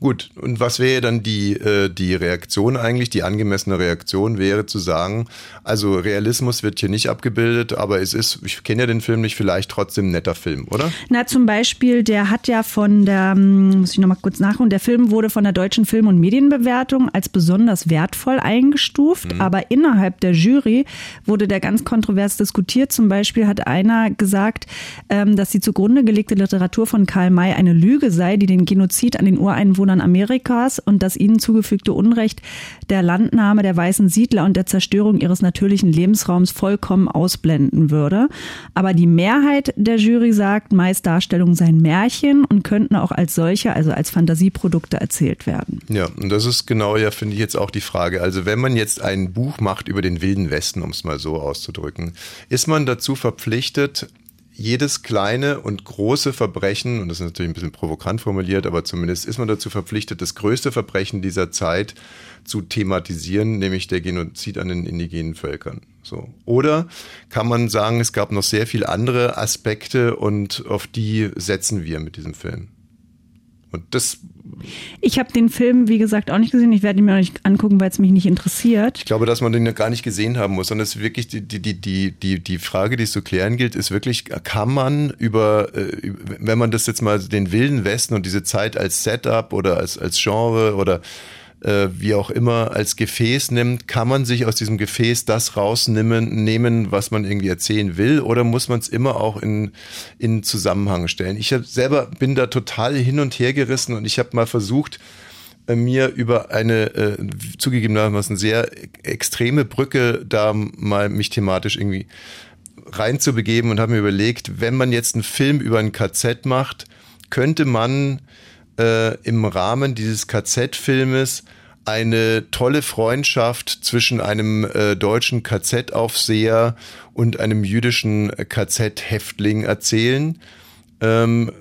Gut, und was wäre dann die, äh, die Reaktion eigentlich? Die angemessene Reaktion wäre zu sagen, also Realismus wird hier nicht abgebildet, aber es ist, ich kenne ja den Film nicht, vielleicht trotzdem ein netter Film, oder?
Na, zum Beispiel, der hat ja von der, hm, muss ich nochmal kurz nachholen, der Film wurde von der Deutschen Film- und Medienbewertung als besonders wertvoll eingestuft, aber innerhalb der Jury wurde der ganz kontrovers diskutiert. Zum Beispiel hat einer gesagt, ähm, dass die zugrunde gelegte Literatur von Karl May eine Lüge sei, die den Genozid an den Ureinwohnern Amerikas und das ihnen zugefügte Unrecht der Landnahme der weißen Siedler und der Zerstörung ihres natürlichen Lebensraums vollkommen ausblenden würde. Aber die Mehrheit der Jury sagt, Mays Darstellungen seien Märchen und könnten auch als solche, also als Fantasieprodukte erzählt werden.
Ja, und das ist genau ja, finde ich jetzt auch die Frage. Also wenn man jetzt ein Buch macht über den Wilden Westen, um es mal so auszudrücken, ist man dazu verpflichtet, jedes kleine und große Verbrechen, und das ist natürlich ein bisschen provokant formuliert, aber zumindest ist man dazu verpflichtet, das größte Verbrechen dieser Zeit zu thematisieren, nämlich der Genozid an den indigenen Völkern. So. Oder kann man sagen, es gab noch sehr viele andere Aspekte und auf die setzen wir mit diesem Film? Und das
Ich habe den Film, wie gesagt, auch nicht gesehen. Ich werde ihn mir auch nicht angucken, weil es mich nicht interessiert.
Ich glaube, dass man den ja gar nicht gesehen haben muss, sondern es ist wirklich die, die, die, die, die, Frage, die es zu klären gilt, ist wirklich, kann man über, äh, wenn man das jetzt mal den Wilden Westen und diese Zeit als Setup oder als, als Genre oder äh, wie auch immer als Gefäß nimmt, kann man sich aus diesem Gefäß das rausnehmen, nehmen, was man irgendwie erzählen will, oder muss man es immer auch in, in Zusammenhang stellen? Ich hab selber bin da total hin und her gerissen und ich habe mal versucht, äh, mir über eine äh, zugegebenermaßen sehr extreme Brücke da mal mich thematisch irgendwie reinzubegeben und habe mir überlegt, wenn man jetzt einen Film über ein KZ macht, könnte man äh, im Rahmen dieses KZ-Filmes eine tolle Freundschaft zwischen einem äh, deutschen KZ-Aufseher und einem jüdischen KZ-Häftling erzählen. Ähm,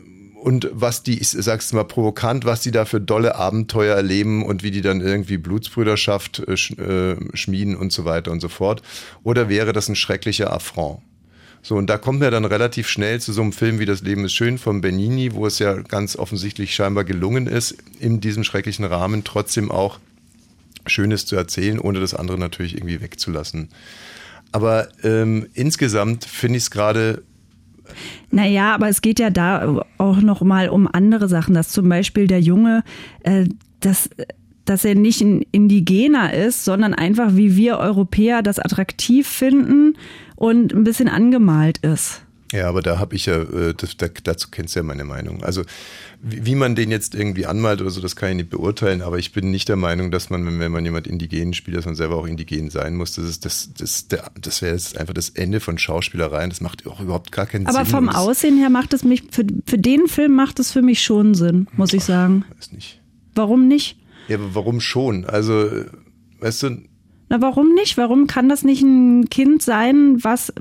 und was die, ich sag's mal provokant, was die da für dolle Abenteuer erleben und wie die dann irgendwie Blutsbrüderschaft äh, äh, schmieden und so weiter und so fort. Oder wäre das ein schrecklicher Affront? So, und da kommt er dann relativ schnell zu so einem Film wie Das Leben ist schön von Benini, wo es ja ganz offensichtlich scheinbar gelungen ist, in diesem schrecklichen Rahmen trotzdem auch Schönes zu erzählen, ohne das andere natürlich irgendwie wegzulassen. Aber ähm, insgesamt finde ich es gerade
naja, aber es geht ja da auch noch mal um andere Sachen, dass zum Beispiel der Junge, äh, das dass er nicht ein Indigener ist, sondern einfach wie wir Europäer das attraktiv finden und ein bisschen angemalt ist.
Ja, aber da habe ich ja, äh, das, da, dazu kennst du ja meine Meinung. Also wie, wie, man den jetzt irgendwie anmalt oder so, das kann ich nicht beurteilen, aber ich bin nicht der Meinung, dass man, wenn, man jemand indigen spielt, dass man selber auch indigen sein muss. Das ist das, das, der, das wäre jetzt einfach das Ende von Schauspielereien. Das macht auch überhaupt gar keinen
aber
Sinn.
Aber vom Aussehen her macht es mich, für, für den Film macht es für mich schon Sinn, muss ich sagen.
Weiß nicht.
Warum nicht?
Ja, aber warum schon? Also, weißt du,
na, warum nicht? Warum kann das nicht ein Kind sein, was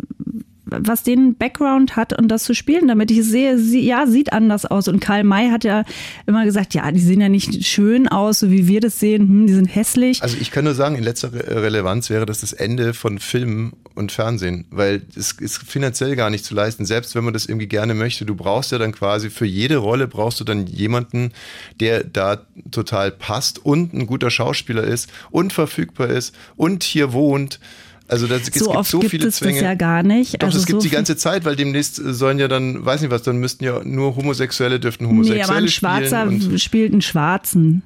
was den Background hat und das zu spielen, damit ich sehe, sie, ja, sieht anders aus. Und Karl May hat ja immer gesagt, ja, die sehen ja nicht schön aus, so wie wir das sehen, hm, die sind hässlich.
Also ich kann nur sagen, in letzter Relevanz wäre das das Ende von Filmen und Fernsehen, weil es ist finanziell gar nicht zu leisten, selbst wenn man das irgendwie gerne möchte. Du brauchst ja dann quasi für jede Rolle brauchst du dann jemanden, der da total passt und ein guter Schauspieler ist und verfügbar ist und hier wohnt. Also das,
so
es gibt
oft
so
gibt
viele
es
Zwänge.
das ja gar nicht.
Doch,
also
das gibt
so
die ganze Zeit, weil demnächst sollen ja dann, weiß nicht was, dann müssten ja nur Homosexuelle dürften Homosexuelle
Nee, aber ein Schwarzer
spielen.
Spielt einen Schwarzen.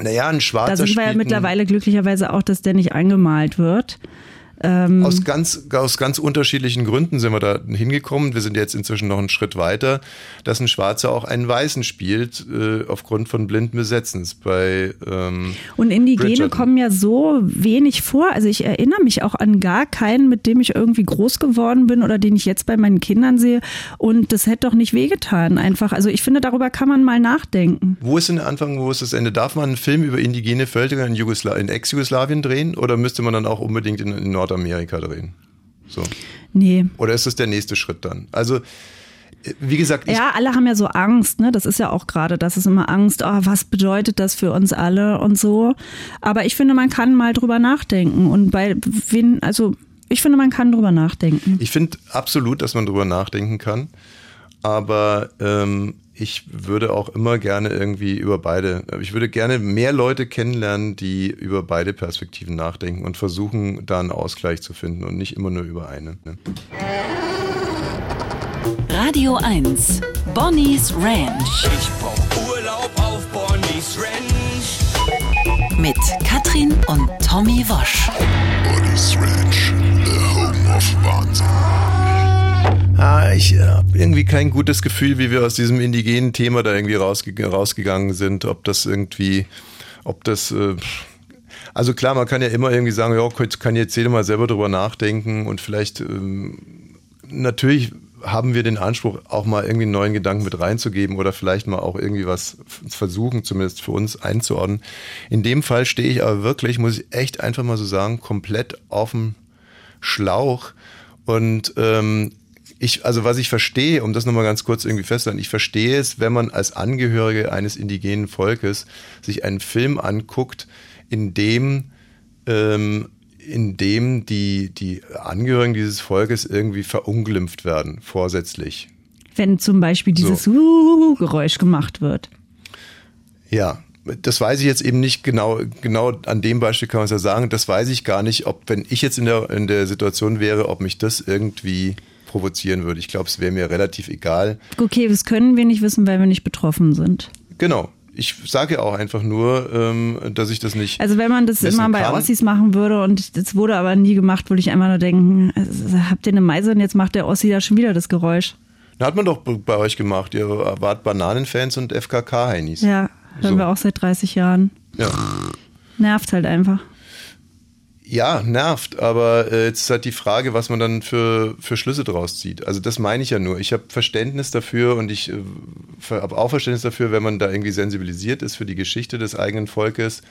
naja, ein Schwarzer
Da sind wir ja mittlerweile glücklicherweise auch, dass der nicht angemalt wird. Ähm,
Aus ganz, aus ganz unterschiedlichen Gründen sind wir da hingekommen. Wir sind jetzt inzwischen noch einen Schritt weiter, dass ein Schwarzer auch einen Weißen spielt, äh, aufgrund von blinden Besetzens. Bei, ähm,
Und Indigene
Bridgerton.
kommen ja so wenig vor. Also ich erinnere mich auch an gar keinen, mit dem ich irgendwie groß geworden bin oder den ich jetzt bei meinen Kindern sehe. Und das hätte doch nicht wehgetan einfach. Also ich finde, darüber kann man mal nachdenken.
Wo ist denn der Anfang, wo ist das Ende? Darf man einen Film über indigene Völker in, Jugosla in Ex-Jugoslawien drehen oder müsste man dann auch unbedingt in, in Nordamerika drehen? So.
Nee.
Oder ist das der nächste Schritt dann? Also, wie gesagt,
Ja, alle haben ja so Angst, ne? Das ist ja auch gerade, das ist immer Angst, oh, was bedeutet das für uns alle und so. Aber ich finde, man kann mal drüber nachdenken. Und bei wen, also ich finde, man kann drüber nachdenken.
ich finde absolut, dass man drüber nachdenken kann. Aber ähm, ich würde auch immer gerne irgendwie über beide, ich würde gerne mehr Leute kennenlernen, die über beide Perspektiven nachdenken und versuchen, da einen Ausgleich zu finden und nicht immer nur über eine. Ne?
Radio 1. Bonnie's Ranch
Ich brauch Urlaub auf Bonnie's Ranch.
mit Katrin und Tommy Wosch.
Bonnie's Ranch, the home of Wahnsinn.
Ah, ich äh, habe irgendwie kein gutes Gefühl, wie wir aus diesem indigenen Thema da irgendwie rausge rausgegangen sind. Ob das irgendwie, ob das, äh, also klar, man kann ja immer irgendwie sagen, ja, kann- kann jetzt jeder mal selber drüber nachdenken und vielleicht, ähm, natürlich haben wir den Anspruch, auch mal irgendwie einen neuen Gedanken mit reinzugeben oder vielleicht mal auch irgendwie was versuchen, zumindest für uns einzuordnen. In dem Fall stehe ich aber wirklich, muss ich echt einfach mal so sagen, komplett auf dem Schlauch. Und ähm, ich, also was ich verstehe, um das nochmal ganz kurz irgendwie festzuhalten, ich verstehe es, wenn man als Angehörige eines indigenen Volkes sich einen Film anguckt, in dem, ähm, in dem die, die Angehörigen dieses Volkes irgendwie verunglimpft werden, vorsätzlich.
Wenn zum Beispiel dieses uh Geräusch gemacht wird.
Ja, das weiß ich jetzt eben nicht genau, genau an dem Beispiel kann man es ja sagen, das weiß ich gar nicht, ob, wenn ich jetzt in der, in der Situation wäre, ob mich das irgendwie provozieren würde. Ich glaube, es wäre mir relativ egal.
Okay, das können wir nicht wissen, weil wir nicht betroffen sind.
Genau. Ich sage auch einfach nur, ähm, dass ich das nicht.
Also wenn man das immer bei
kann.
Ossis machen würde und das wurde aber nie gemacht, würde ich einfach nur denken, also, habt ihr eine Meise und jetzt macht der Ossi da schon wieder das Geräusch.
Na, hat man doch bei euch gemacht. Ihr wart Bananenfans und FKK-Heinis.
Ja, hören
So.
wir auch seit 30 Jahren.
ja.
Nervt halt einfach.
Ja, nervt, aber äh, jetzt ist halt die Frage, was man dann für, für Schlüsse draus zieht. Also das meine ich ja nur. Ich habe Verständnis dafür und ich äh, habe auch Verständnis dafür, wenn man da irgendwie sensibilisiert ist für die Geschichte des eigenen Volkes,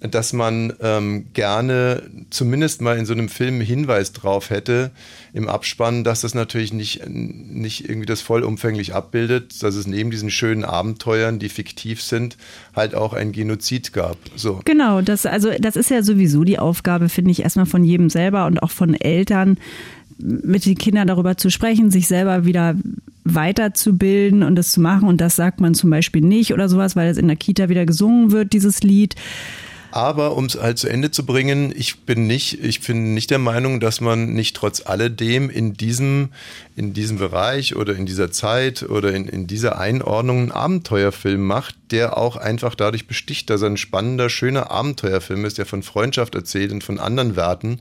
dass man ähm, gerne zumindest mal in so einem Film Hinweis drauf hätte im Abspann, dass das natürlich nicht, nicht irgendwie das vollumfänglich abbildet, dass es neben diesen schönen Abenteuern, die fiktiv sind, halt auch ein Genozid gab. So.
Genau, das, also, das ist ja sowieso die Aufgabe, finde ich, erstmal von jedem selber und auch von Eltern, mit den Kindern darüber zu sprechen, sich selber wieder weiterzubilden und das zu machen. Und das sagt man zum Beispiel nicht oder sowas, weil es in der Kita wieder gesungen wird, dieses Lied.
Aber um es halt zu Ende zu bringen, ich bin nicht, ich bin nicht der Meinung, dass man nicht trotz alledem in diesem, in diesem Bereich oder in dieser Zeit oder in, in dieser Einordnung einen Abenteuerfilm macht, der auch einfach dadurch besticht, dass er ein spannender, schöner Abenteuerfilm ist, der von Freundschaft erzählt und von anderen Werten.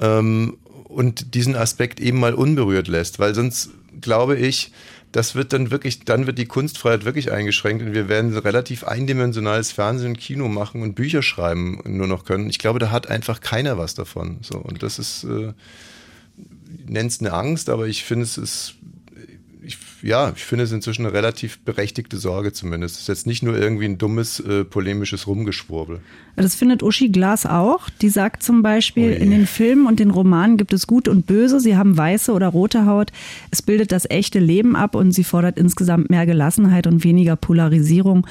Ähm, und diesen Aspekt eben mal unberührt lässt, weil sonst glaube ich, das wird dann wirklich, dann wird die Kunstfreiheit wirklich eingeschränkt und wir werden relativ eindimensionales Fernsehen und Kino machen und Bücher schreiben nur noch können. Ich glaube, da hat einfach keiner was davon. So und das ist, äh, nenn's eine Angst, aber ich finde es ist ja, ich finde es inzwischen eine relativ berechtigte Sorge zumindest. Es ist jetzt nicht nur irgendwie ein dummes, äh, polemisches Rumgeschwurbel.
Das findet Uschi Glas auch. Die sagt zum Beispiel,
Ui.
in den Filmen und den Romanen gibt es Gut und Böse. Sie haben weiße oder rote Haut. Es bildet das echte Leben ab und sie fordert insgesamt mehr Gelassenheit und weniger Polarisierung.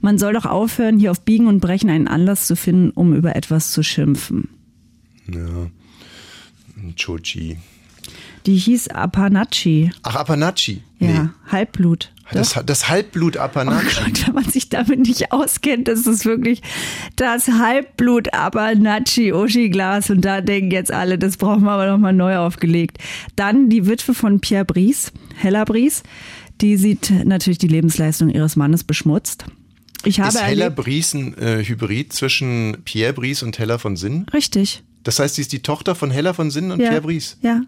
Man soll doch aufhören, hier auf Biegen und Brechen einen Anlass zu finden, um über etwas zu schimpfen.
Ja. Chochi.
Die hieß Apanachi.
Ach, Apanachi.
Ja, Halbblut.
Das, das Halbblut
Oh
Apanachi.
Gott, wenn man sich damit nicht auskennt, das ist wirklich das Halbblut Abanachi Uschi Glas. Und da denken jetzt alle, das brauchen wir aber nochmal neu aufgelegt. Dann die Witwe von Pierre Brice, Hella Brice. Die sieht natürlich die Lebensleistung ihres Mannes beschmutzt. Ich habe
ist Hella Brice ein äh, Hybrid zwischen Pierre Brice und Hella von Sinn?
richtig.
Das heißt, sie ist die Tochter von Hella von Sinn und
Ja.
Pierre Brice.
Ja.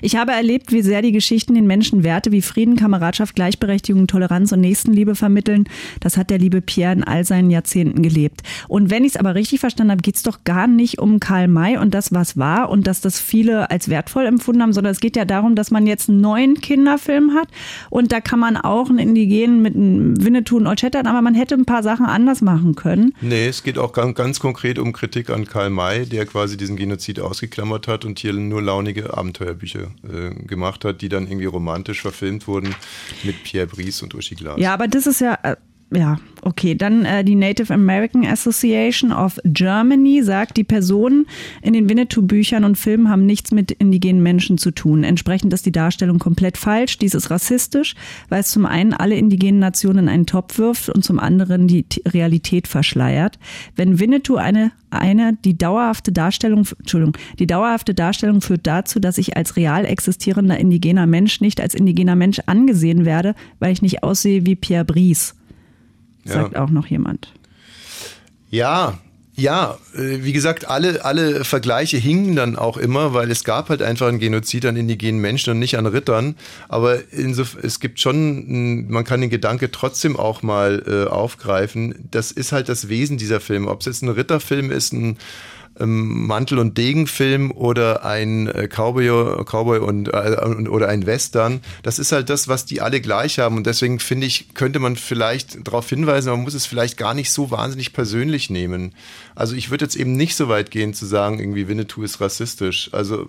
Ich habe erlebt, wie sehr die Geschichten den Menschen Werte wie Frieden, Kameradschaft, Gleichberechtigung, Toleranz und Nächstenliebe vermitteln. Das hat der liebe Pierre in all seinen Jahrzehnten gelebt. Und wenn ich es aber richtig verstanden habe, geht es doch gar nicht um Karl May und das, was war und dass das viele als wertvoll empfunden haben, sondern es geht ja darum, dass man jetzt einen neuen Kinderfilm hat und da kann man auch einen Indigenen mit einem Winnetou und Old Shatterhand, aber man hätte ein paar Sachen anders machen können.
Nee, es geht auch ganz, ganz konkret um Kritik an Karl May, der quasi diesen Genozid ausgeklammert hat und hier nur launige Abenteuerbücher äh, gemacht hat, die dann irgendwie romantisch verfilmt wurden mit Pierre Brice und Uschi Glas.
Ja, aber das ist ja, äh, ja, okay. Dann äh, die Native American Association of Germany sagt, die Personen in den Winnetou-Büchern und Filmen haben nichts mit indigenen Menschen zu tun. Entsprechend ist die Darstellung komplett falsch. Dies ist rassistisch, weil es zum einen alle indigenen Nationen in einen Topf wirft und zum anderen die T Realität verschleiert. Wenn Winnetou eine eine, die dauerhafte Darstellung, Entschuldigung, die dauerhafte Darstellung führt dazu, dass ich als real existierender indigener Mensch nicht als indigener Mensch angesehen werde, weil ich nicht aussehe wie Pierre Brice. Sagt auch noch jemand.
Ja, ja, äh, wie gesagt, alle, alle Vergleiche hingen dann auch immer, weil es gab halt einfach einen Genozid an indigenen Menschen und nicht an Rittern. Aber es gibt schon, man kann den Gedanke trotzdem auch mal äh, aufgreifen. Das ist halt das Wesen dieser Filme. Ob es jetzt ein Ritterfilm ist, ein Mantel- und Degenfilm oder ein äh, Cowboy, Cowboy und, äh, oder ein Western. Das ist halt das, was die alle gleich haben. Und deswegen finde ich, könnte man vielleicht darauf hinweisen, man muss es vielleicht gar nicht so wahnsinnig persönlich nehmen. Also ich würde jetzt eben nicht so weit gehen zu sagen, irgendwie Winnetou ist rassistisch. Also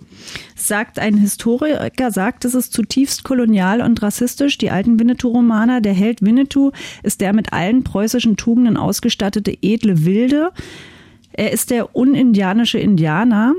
Sagt ein Historiker, sagt, es ist zutiefst kolonial und rassistisch. Die alten Winnetou-Romaner, der Held Winnetou ist der mit allen preußischen Tugenden ausgestattete edle Wilde. Er ist der unindianische Indianer.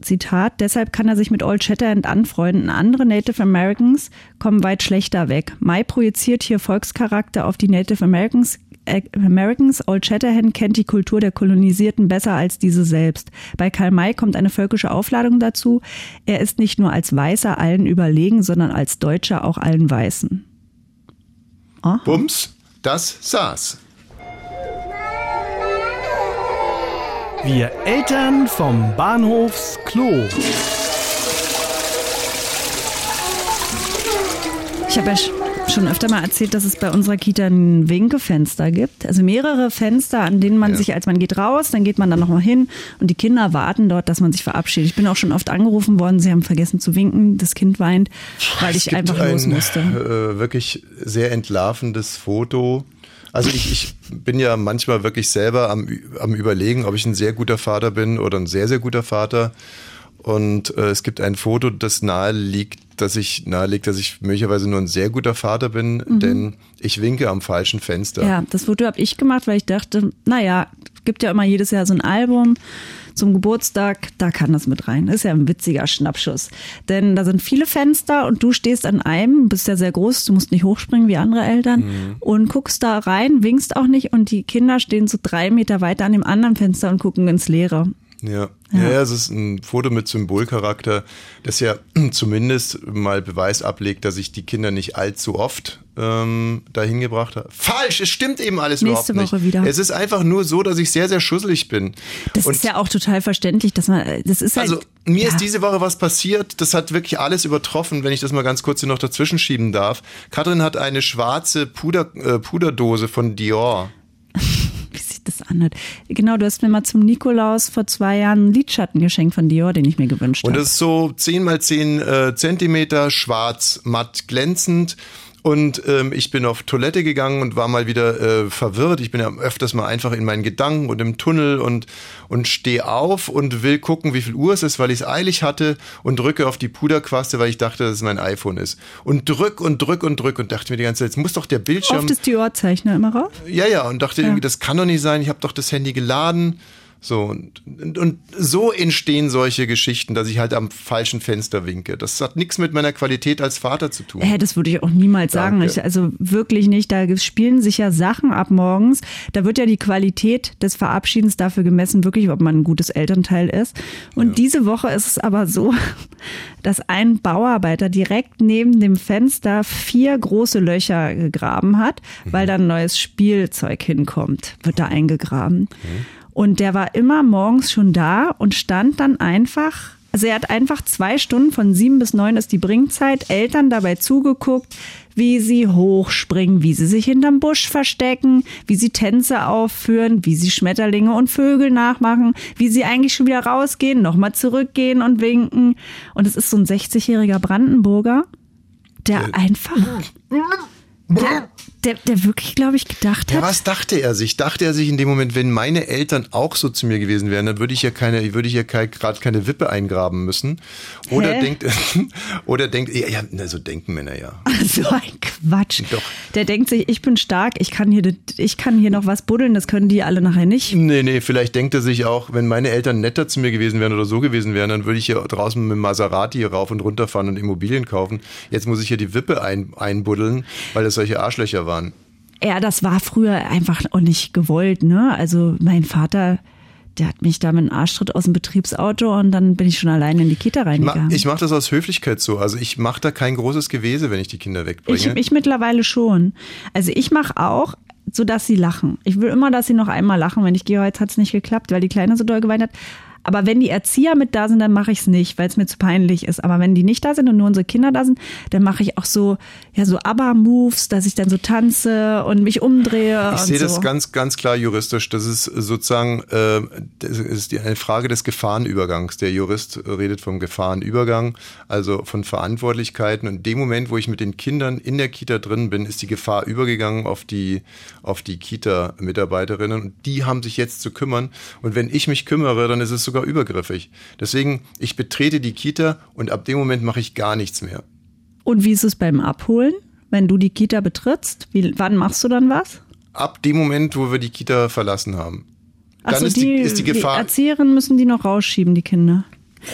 Zitat, deshalb kann er sich mit Old Shatterhand anfreunden. Andere Native Americans kommen weit schlechter weg. Mai projiziert hier Volkscharakter auf die Native Americans. Äh, Americans, Old Shatterhand kennt die Kultur der Kolonisierten besser als diese selbst. Bei Karl May kommt eine völkische Aufladung dazu. Er ist nicht nur als Weißer allen überlegen, sondern als Deutscher auch allen Weißen. Aha.
Bums, das saß.
Wir Eltern vom Bahnhofsklo.
Ich habe ja, sch- schon öfter mal erzählt, dass es bei unserer Kita ein Winkefenster gibt. Also mehrere Fenster, an denen man
Ja.
sich, als man geht raus, dann geht man dann nochmal hin und die Kinder warten dort, dass man sich verabschiedet. Ich bin auch schon oft angerufen worden, sie haben vergessen zu winken, das Kind weint, weil
Es
ich
gibt
einfach
ein,
los musste.
Äh, wirklich sehr entlarvendes Foto. Also ich, ich bin ja manchmal wirklich selber am, am überlegen, ob ich ein sehr guter Vater bin oder ein sehr, sehr guter Vater. Und äh, es gibt ein Foto, das nahe liegt, dass ich nahelegt, dass ich möglicherweise nur ein sehr guter Vater bin,
Mhm.
denn ich winke am falschen Fenster.
Ja, das Foto habe ich gemacht, weil ich dachte, naja, gibt ja immer jedes Jahr so ein Album zum Geburtstag, da kann das mit rein. Ist ja ein witziger Schnappschuss. Denn da sind viele Fenster und du stehst an einem, bist ja sehr groß, du musst nicht hochspringen wie andere Eltern
Mhm.
und guckst da rein, winkst auch nicht und die Kinder stehen so drei Meter weiter an dem anderen Fenster und gucken ins Leere.
Ja. Ja. ja, es ist ein Foto mit Symbolcharakter, das ja zumindest mal Beweis ablegt, dass ich die Kinder nicht allzu oft ähm, dahin gebracht habe. Falsch, es stimmt eben alles
Nächste
überhaupt
Woche
nicht.
wieder.
Es ist einfach nur so, dass ich sehr, sehr schusselig bin.
Das
Und
ist ja auch total verständlich, dass man, das ist halt.
also mir
ja.
ist diese Woche was passiert, das hat wirklich alles übertroffen, wenn ich das mal ganz kurz hier noch dazwischen schieben darf. Katrin hat eine schwarze Puder, äh, Puderdose von Dior.
Das anhört. Genau, du hast mir mal zum Nikolaus vor zwei Jahren einen Lidschatten geschenkt von Dior, den ich mir gewünscht
Und
habe.
das ist so 10 mal 10 äh, Zentimeter, schwarz, matt, glänzend. Und ähm, ich bin auf Toilette gegangen und war mal wieder äh, verwirrt. Ich bin ja öfters mal einfach in meinen Gedanken und im Tunnel und, und stehe auf und will gucken, wie viel Uhr es ist, weil ich es eilig hatte und drücke auf die Puderquaste, weil ich dachte, dass es mein iPhone ist. Und drück und drück und drück und dachte mir die ganze Zeit, jetzt muss doch der Bildschirm...
Oft ist Dior-Zeichner immer rauf.
Ja, ja, und dachte
Ja.
irgendwie, das kann doch nicht sein, ich habe doch das Handy geladen. So, und, und, und so entstehen solche Geschichten, dass ich halt am falschen Fenster winke. Das hat nichts mit meiner Qualität als Vater zu tun.
Äh, das würde ich auch niemals sagen. Ich, also wirklich nicht. Da spielen sich ja Sachen ab morgens. Da wird ja die Qualität des Verabschiedens dafür gemessen, wirklich, ob man ein gutes Elternteil ist. Und diese Woche ist es aber so, dass ein Bauarbeiter direkt neben dem Fenster vier große Löcher gegraben hat, weil da ein neues Spielzeug hinkommt, wird da eingegraben. Und der war immer morgens schon da und stand dann einfach, also er hat einfach zwei Stunden von sieben bis neun ist die Bringzeit, Eltern dabei zugeguckt, wie sie hochspringen, wie sie sich hinterm Busch verstecken, wie sie Tänze aufführen, wie sie Schmetterlinge und Vögel nachmachen, wie sie eigentlich schon wieder rausgehen, nochmal zurückgehen und winken. Und es ist so ein 60-jähriger Brandenburger, der einfach, der, der, der wirklich, glaube ich, gedacht
Ja,
hat,
was dachte er sich? Dachte er sich in dem Moment, wenn meine Eltern auch so zu mir gewesen wären, dann würde ich ja keine, würde ich ja gerade keine Wippe eingraben müssen. Oder
Hä?
denkt, oder denkt, ja, ja, na, so denken Männer ja.
So ein Quatsch.
Doch.
Der denkt sich, ich bin stark, ich kann hier, ich kann hier noch was buddeln, das können die alle nachher nicht.
Nee, nee, vielleicht denkt er sich auch, wenn meine Eltern netter zu mir gewesen wären oder so gewesen wären, dann würde ich hier draußen mit dem Maserati hier rauf und runter fahren und Immobilien kaufen. Jetzt muss ich hier die Wippe ein, einbuddeln, weil das solche Arschlöcher waren.
Ja, das war früher einfach auch nicht gewollt, ne? Also mein Vater, der hat mich da mit einem Arschtritt aus dem Betriebsauto und dann bin ich schon alleine in die Kita reingegangen.
Ich mache das aus Höflichkeit so. Also ich mache da kein großes Gewese, wenn ich die Kinder wegbringe.
Ich, ich mittlerweile schon. Also ich mache auch, so dass sie lachen. Ich will immer, dass sie noch einmal lachen. Wenn ich gehe, heute hat es nicht geklappt, weil die Kleine so doll geweint hat. Aber wenn die Erzieher mit da sind, dann mache ich es nicht, weil es mir zu peinlich ist. Aber wenn die nicht da sind und nur unsere Kinder da sind, dann mache ich auch so, ja, so ABBA-Moves, dass ich dann so tanze und mich umdrehe.
Ich sehe
so.
das ganz, ganz klar juristisch. Das ist sozusagen äh, das ist die- eine Frage des Gefahrenübergangs. Der Jurist redet vom Gefahrenübergang, also von Verantwortlichkeiten. Und in dem Moment, wo ich mit den Kindern in der Kita drin bin, ist die Gefahr übergegangen auf die, auf die Kita-Mitarbeiterinnen. Und die haben sich jetzt zu kümmern. Und wenn ich mich kümmere, dann ist es sogar übergriffig. Deswegen, ich betrete die Kita und ab dem Moment mache ich gar nichts mehr.
Und wie ist es beim Abholen? Wenn du die Kita betrittst, wie, wann machst du dann was?
Ab dem Moment, wo wir die Kita verlassen haben. Dann
Achso,
ist, die, ist die Gefahr.
Erzieherinnen müssen die noch rausschieben, die Kinder.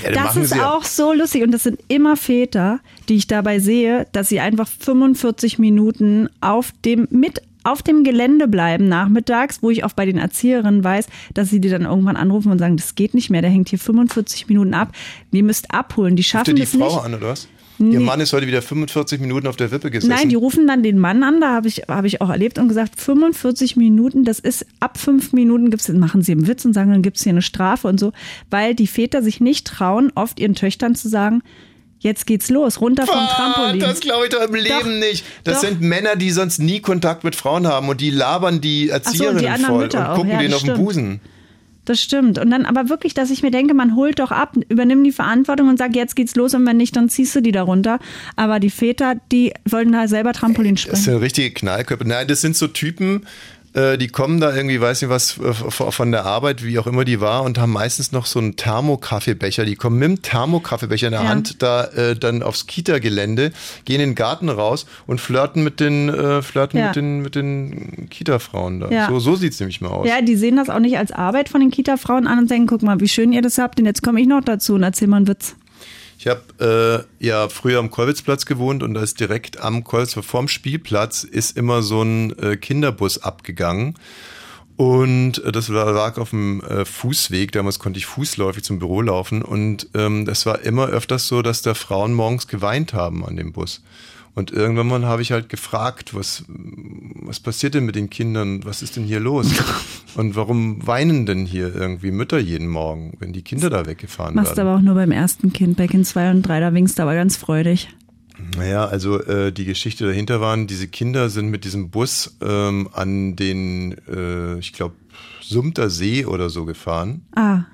Ja,
das ist auch so lustig und das sind immer Väter, die ich dabei sehe, dass sie einfach 45 Minuten auf dem mit auf dem Gelände bleiben nachmittags, wo ich auch bei den Erzieherinnen weiß, dass sie die dann irgendwann anrufen und sagen, das geht nicht mehr, der hängt hier 45 Minuten ab. Ihr müsst abholen, die schaffen
ihr die
das
Frau
nicht.
an, oder was? Ihr Mann ist heute wieder 45 Minuten auf der Wippe gesessen.
Nein, die rufen dann den Mann an, da habe ich, hab ich auch erlebt und gesagt, 45 Minuten, das ist ab fünf Minuten gibt's, machen sie einen Witz und sagen, dann gibt's hier eine Strafe und so, weil die Väter sich nicht trauen, oft ihren Töchtern zu sagen, Jetzt geht's los, runter vom
Ah,
Trampolin.
Das glaube ich doch im Leben
Doch,
nicht. Das
doch.
sind Männer, die sonst nie Kontakt mit Frauen haben und die labern die Erzieherinnen
die anderen
voll
Mütter
und gucken
Ja,
denen
das
auf den. Busen.
Das stimmt. Und dann aber wirklich, dass ich mir denke, man holt doch ab, übernimm die Verantwortung und sag, jetzt geht's los und wenn nicht, dann ziehst du die da runter. Aber die Väter, die wollen da selber Trampolin
Das
springen.
sind richtige Knallköpfe. Nein, das sind so Typen, äh, die kommen da irgendwie, weiß nicht was, äh, von der Arbeit, wie auch immer die war, und haben meistens noch so einen Thermokaffeebecher. Die kommen mit dem Thermokaffeebecher in der
Ja.
Hand da äh, dann aufs Kita-Gelände, gehen in den Garten raus und flirten mit den, äh, flirten
Ja.
mit den, mit den Kita-Frauen da.
Ja.
So, so sieht's nämlich mal aus.
Ja, die sehen das auch nicht als Arbeit von den Kita-Frauen an und denken, guck mal, wie schön ihr das habt und jetzt komme ich noch dazu und erzähl mal einen Witz.
Ich habe äh, ja früher am Kolwitzplatz gewohnt und da ist direkt am Kolwitz, vorm Spielplatz, ist immer so ein äh, Kinderbus abgegangen. Und äh, das lag auf dem äh, Fußweg, damals konnte ich fußläufig zum Büro laufen und ähm, das war immer öfters so, dass da Frauen morgens geweint haben an dem Bus. Und irgendwann mal habe ich halt gefragt, was, was passiert denn mit den Kindern? Was ist denn hier los? Und warum weinen denn hier irgendwie Mütter jeden Morgen, wenn die Kinder da weggefahren
Machst
werden?
aber auch nur beim ersten Kind, bei Kind 2 und 3, da winkst du aber ganz freudig.
Naja, also äh, die Geschichte dahinter waren, diese Kinder sind mit diesem Bus ähm, an den, äh, ich glaube, Sumter See oder so gefahren.
Ah,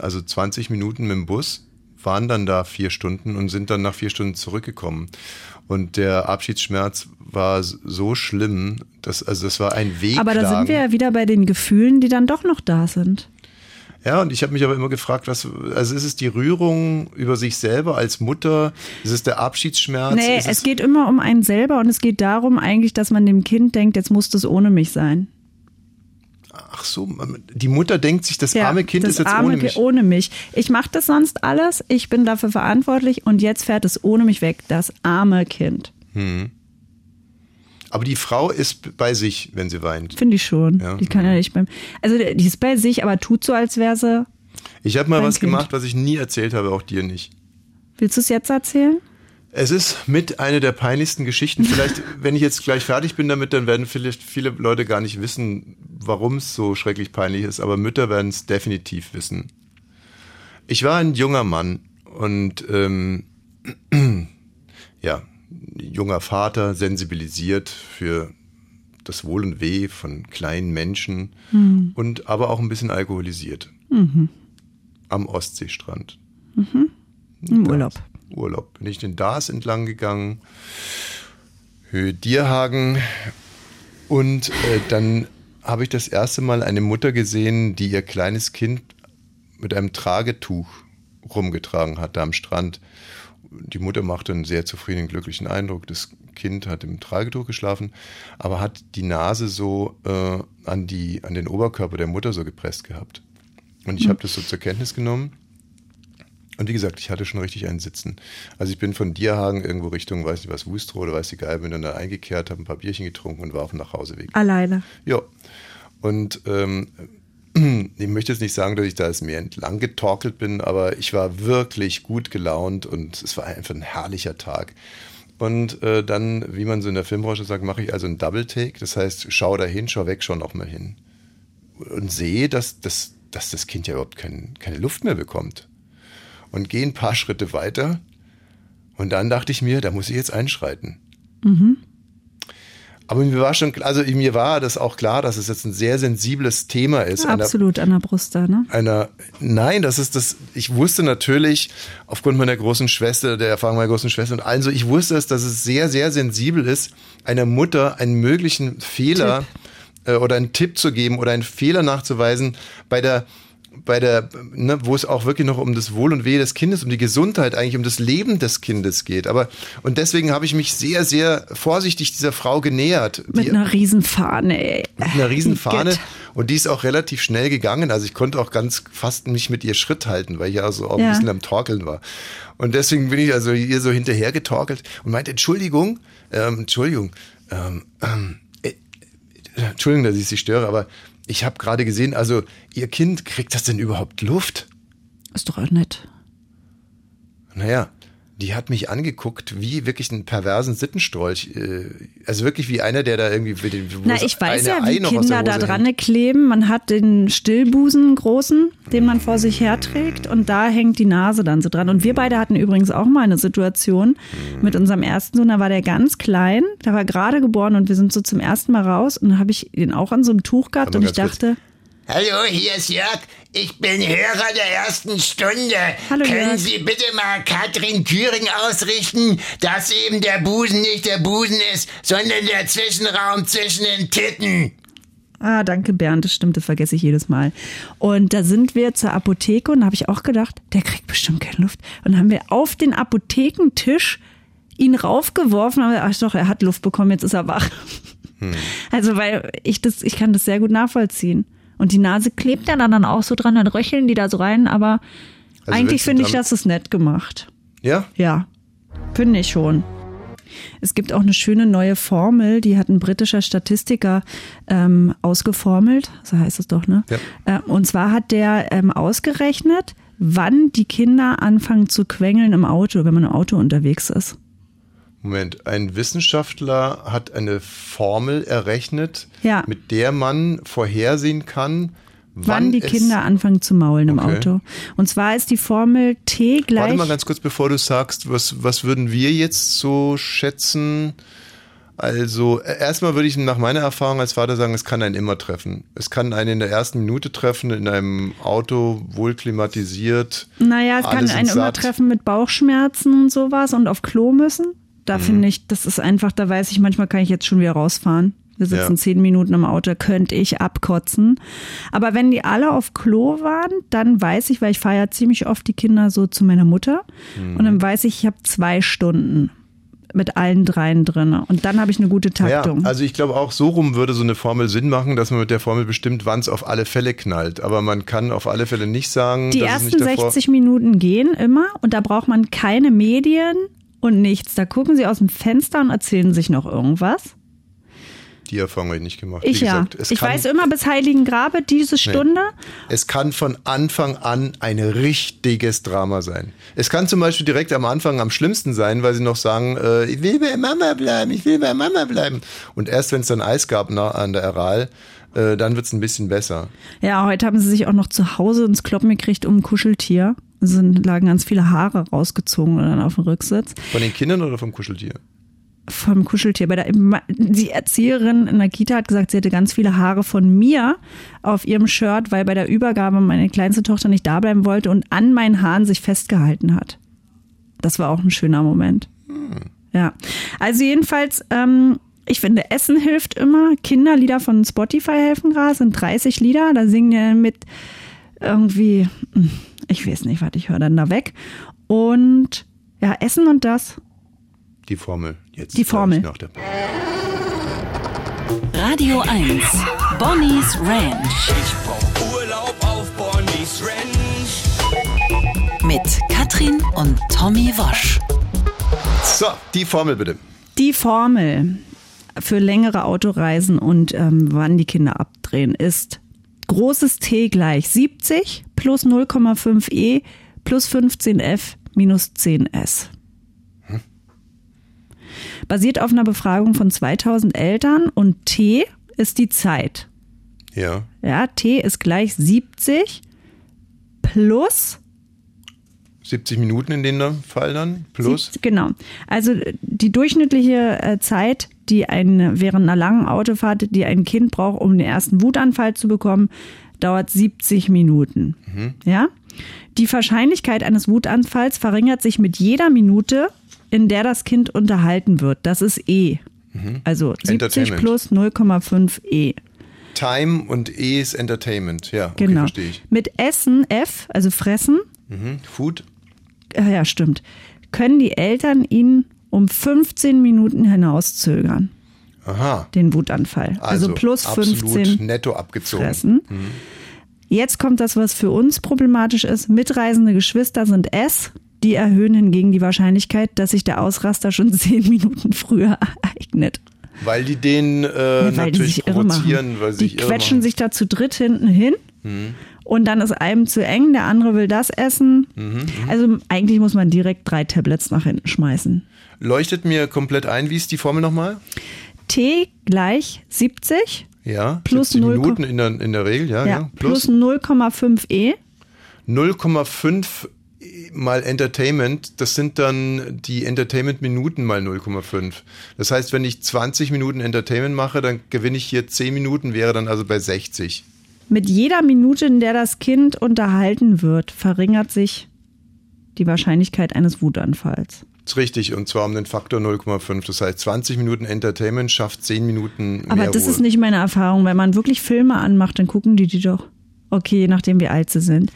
Also 20 Minuten mit dem Bus, waren dann da vier Stunden und sind dann nach vier Stunden zurückgekommen. Und der Abschiedsschmerz war so schlimm, dass, also das war ein Weg.
aber da sind wir ja wieder bei den Gefühlen, die dann doch noch da sind.
Ja, und ich habe mich aber immer gefragt, was, also ist es die Rührung über sich selber als Mutter? Ist es der Abschiedsschmerz?
Nee,
ist
es geht immer um einen selber und es geht darum eigentlich, dass man dem Kind denkt, jetzt muss das ohne mich sein.
Ach so, die Mutter denkt sich, das arme Kind
das
ist jetzt
arme
ohne mich.
ohne mich. Ich mache das sonst alles, ich bin dafür verantwortlich und jetzt fährt es ohne mich weg, das arme Kind.
Hm. Aber die Frau ist bei sich, wenn sie weint.
Finde ich schon.
Ja.
Die kann ja nicht beim. Also die ist bei sich, aber tut so, als wäre sie.
Ich habe mal was
Kind.
gemacht, was ich nie erzählt habe, auch dir nicht.
Willst du es jetzt erzählen?
Es ist mit einer der peinlichsten Geschichten. Vielleicht, wenn ich jetzt gleich fertig bin damit, dann werden vielleicht viele Leute gar nicht wissen, warum es so schrecklich peinlich ist. Aber Mütter werden es definitiv wissen. Ich war ein junger Mann und ähm, ja, junger Vater, sensibilisiert für das Wohl und Weh von kleinen Menschen
Hm.
und aber auch ein bisschen alkoholisiert
Mhm.
am Ostseestrand.
Mhm. Im Urlaub.
Urlaub. Bin ich den Dars entlang gegangen, Höhe Dierhagen und äh, dann habe ich das erste Mal eine Mutter gesehen, die ihr kleines Kind mit einem Tragetuch rumgetragen hat da am Strand. Die Mutter machte einen sehr zufriedenen, glücklichen Eindruck. Das Kind hat im Tragetuch geschlafen, aber hat die Nase so äh, an, die, an den Oberkörper der Mutter so gepresst gehabt. Und ich
Mhm.
habe das so zur Kenntnis genommen. Und wie gesagt, ich hatte schon richtig einen Sitzen. Also ich bin von Dierhagen irgendwo Richtung, weiß nicht was, Wustrow oder weiß die Geil, bin dann da eingekehrt, habe ein paar Bierchen getrunken und war auf dem Nachhauseweg.
Alleine.
Ja. Und ähm, ich möchte jetzt nicht sagen, dass ich da jetzt mehr entlang getorkelt bin, aber ich war wirklich gut gelaunt und es war einfach ein herrlicher Tag. Und äh, dann, wie man so in der Filmbranche sagt, mache ich also einen Double Take. Das heißt, schau da hin, schau weg, schau noch mal hin. Und sehe, dass, dass, dass das Kind ja überhaupt kein, keine Luft mehr bekommt. Und gehe ein paar Schritte weiter. Und dann dachte ich mir, da muss ich jetzt einschreiten.
Mhm.
Aber mir war schon, also mir war das auch klar, dass es jetzt ein sehr sensibles Thema ist. einer-
Absolut an der Brust da, ne?
einer, nein, das ist das, ich wusste natürlich aufgrund meiner großen Schwester, der Erfahrung meiner großen Schwester und allen so, ich wusste es, dass es sehr, sehr sensibel ist, einer Mutter einen möglichen Fehler äh, oder einen Tipp zu geben oder einen Fehler nachzuweisen bei der, bei der, ne, wo es auch wirklich noch um das Wohl und Wehe des Kindes, um die Gesundheit, eigentlich um das Leben des Kindes geht. Aber, und deswegen habe ich mich sehr, sehr vorsichtig dieser Frau genähert.
Mit
Die-
einer Riesenfahne, ey.
mit einer Riesenfahne. Und die ist auch relativ schnell gegangen. Also ich konnte auch ganz fast nicht mit ihr Schritt halten, weil ich ja so auch
Ja.
ein bisschen am Torkeln war. Und deswegen bin ich also ihr so hinterher getorkelt und meinte, Entschuldigung, ähm, Entschuldigung, ähm, ähm, äh, äh, Entschuldigung, dass ich Sie störe, aber ich habe gerade gesehen, also Ihr Kind, kriegt das denn überhaupt Luft?
Ist doch auch nett.
Naja, die hat mich angeguckt wie wirklich einen perversen Sittenstrolch. äh, Also wirklich wie einer, der da irgendwie. wo
Na,
es
ich weiß ja, wie
Ei
Kinder da dran
hängt.
kleben. Man hat den Stillbusen großen, den man vor sich herträgt und da hängt die Nase dann so dran. Und wir beide hatten übrigens auch mal eine Situation mit unserem ersten Sohn, da war der ganz klein, der war gerade geboren und wir sind so zum ersten Mal raus und dann habe ich den auch an so einem Tuch gehabt und ich
ganz kurz.
Hallo, hier ist Jörg. Ich bin Hörer der ersten Stunde.
Hallo,
Können
Jörg.
Sie bitte mal Katrin Küring ausrichten, dass eben der Busen nicht der Busen ist, sondern der Zwischenraum zwischen den Titten?
Ah, danke Bernd, das stimmt, das vergesse ich jedes Mal. Und da sind wir zur Apotheke und da habe ich auch gedacht, der kriegt bestimmt keine Luft. Und dann haben wir auf den Apothekentisch ihn raufgeworfen, aber ach doch, er hat Luft bekommen, jetzt ist er wach. Also, weil ich das, ich kann das sehr gut nachvollziehen. Und die Nase klebt ja dann auch so dran, dann röcheln die da so rein, aber
Also
eigentlich finde ich, das ist nett gemacht.
Ja?
Ja, finde ich schon. Es gibt auch eine schöne neue Formel, die hat ein britischer Statistiker ähm, ausgeformelt, so heißt es doch, ne?
Ja.
Äh, und zwar hat der ähm, ausgerechnet, wann die Kinder anfangen zu quengeln im Auto, wenn man im Auto unterwegs ist.
Moment, ein Wissenschaftler hat eine Formel errechnet,
Ja.
mit der man vorhersehen kann, wann,
Wann, die Kinder anfangen zu maulen im
Okay.
Auto. Und zwar ist die Formel T gleich.
Warte mal ganz kurz, bevor du sagst, was, was würden wir jetzt so schätzen? Also, äh, erstmal würde ich nach meiner Erfahrung als Vater sagen, es kann einen immer treffen. Es kann einen in der ersten Minute treffen, in einem Auto wohl klimatisiert.
Naja, es kann einen immer treffen mit Bauchschmerzen und sowas und auf Klo müssen. Da
Mhm.
finde ich, das ist einfach, da weiß ich, manchmal kann ich jetzt schon wieder rausfahren. Wir sitzen
Ja.
zehn Minuten im Auto, könnte ich abkotzen. Aber wenn die alle auf Klo waren, dann weiß ich, weil ich fahre ja ziemlich oft die Kinder so zu meiner Mutter
Mhm.
und dann weiß ich, ich habe zwei Stunden mit allen dreien drin. Und dann habe ich eine gute
Ja,
Taktung.
also ich glaube auch so rum würde so eine Formel Sinn machen, dass man mit der Formel bestimmt, wann es auf alle Fälle knallt. Aber man kann auf alle Fälle nicht sagen,
Die
dass es
ersten
nicht davor
60 Minuten gehen immer und da braucht man keine Medien und nichts. Da gucken sie aus dem Fenster und erzählen sich noch irgendwas.
Die Erfahrung habe ich nicht gemacht.
Ich
Wie
ja.
gesagt, es
Ich
kann,
weiß immer bis Heiligen Grabe diese Stunde.
Es kann von Anfang an ein richtiges Drama sein. Es kann zum Beispiel direkt am Anfang am schlimmsten sein, weil sie noch sagen, äh, ich will bei Mama bleiben, ich will bei Mama bleiben. Und erst wenn es dann Eis gab na, an der Aral, äh, dann wird es ein bisschen besser.
Ja, heute haben sie sich auch noch zu Hause ins Kloppen gekriegt um ein Kuscheltier. Sind, lagen ganz viele Haare rausgezogen und dann auf dem Rücksitz.
Von den Kindern oder vom Kuscheltier?
Vom Kuscheltier. Bei der, die Erzieherin in der Kita hat gesagt, sie hätte ganz viele Haare von mir auf ihrem Shirt, weil bei der Übergabe meine kleinste Tochter nicht da bleiben wollte und an meinen Haaren sich festgehalten hat. Das war auch ein schöner Moment. Ja. Also jedenfalls, ähm, ich finde, Essen hilft immer. Kinderlieder von Spotify helfen gerade, sind 30 Lieder. Da singen wir mit irgendwie, hm, ich weiß nicht, warte, ich höre dann da weg. Und ja, Essen und das.
Die Formel. Jetzt
Die Formel.
Nach der
Radio 1. Bonnie's Ranch.
Ich brauch Urlaub auf Bonnie's Ranch.
Mit Katrin und Tommy Wosch.
So, die Formel bitte.
Die Formel für längere Autoreisen und ähm, wann die Kinder abdrehen ist großes T gleich 70 plus 0,5 E plus 15 F minus 10 S. Basiert auf einer Befragung von 2000 Eltern und T ist die Zeit.
Ja.
Ja, T ist gleich 70 plus
70 Minuten in dem Fall dann plus.
Genau. Also die durchschnittliche äh, Zeit, die ein während einer langen Autofahrt, die ein Kind braucht, um den ersten Wutanfall zu bekommen, dauert 70 Minuten. Ja? Die Wahrscheinlichkeit eines Wutanfalls verringert sich mit jeder Minute, in der das Kind unterhalten wird. Das ist E. Also 70
Entertainment.
plus 0,5 E.
Time und E ist Entertainment. Ja, okay,
Genau.
verstehe ich.
Mit Essen, F, also Fressen,
Mhm. Food.
Äh, ja stimmt, können die Eltern ihn um 15 Minuten hinauszögern,
Aha.
den Wutanfall. Also, plus
absolut
15
netto abgezogen.
fressen.
Mhm.
Jetzt kommt das, was für uns problematisch ist. Mitreisende Geschwister sind S. Die erhöhen hingegen die Wahrscheinlichkeit, dass sich der Ausraster schon 10 Minuten früher ereignet.
Weil die den äh,
Ja, weil die
natürlich
sich irre
provozieren,
machen.
weil sie
die
sich irre
quetschen sich da zu dritt hinten hin
Mhm.
Und dann ist einem zu eng, der andere will das essen.
Mhm,
Also eigentlich muss man direkt drei Tablets nach hinten schmeißen.
Leuchtet mir komplett ein. Wie ist die Formel nochmal?
T gleich 70
Ja.
Plus
70
0,
Minuten in der, in der Regel, ja. ja.
plus 0,5 E.
0,5 mal Entertainment, das sind dann die Entertainment-Minuten mal 0,5. Das heißt, wenn ich 20 Minuten Entertainment mache, dann gewinne ich hier 10 Minuten, wäre dann also bei 60.
Mit jeder Minute, in der das Kind unterhalten wird, verringert sich die Wahrscheinlichkeit eines Wutanfalls.
Das ist richtig, und zwar um den Faktor 0,5. Das heißt, 20 Minuten Entertainment schafft 10 Minuten mehr
Aber das
Ruhe.
ist nicht meine Erfahrung. Wenn man wirklich Filme anmacht, dann gucken die die doch. Okay, je nachdem, wie alt sie sind.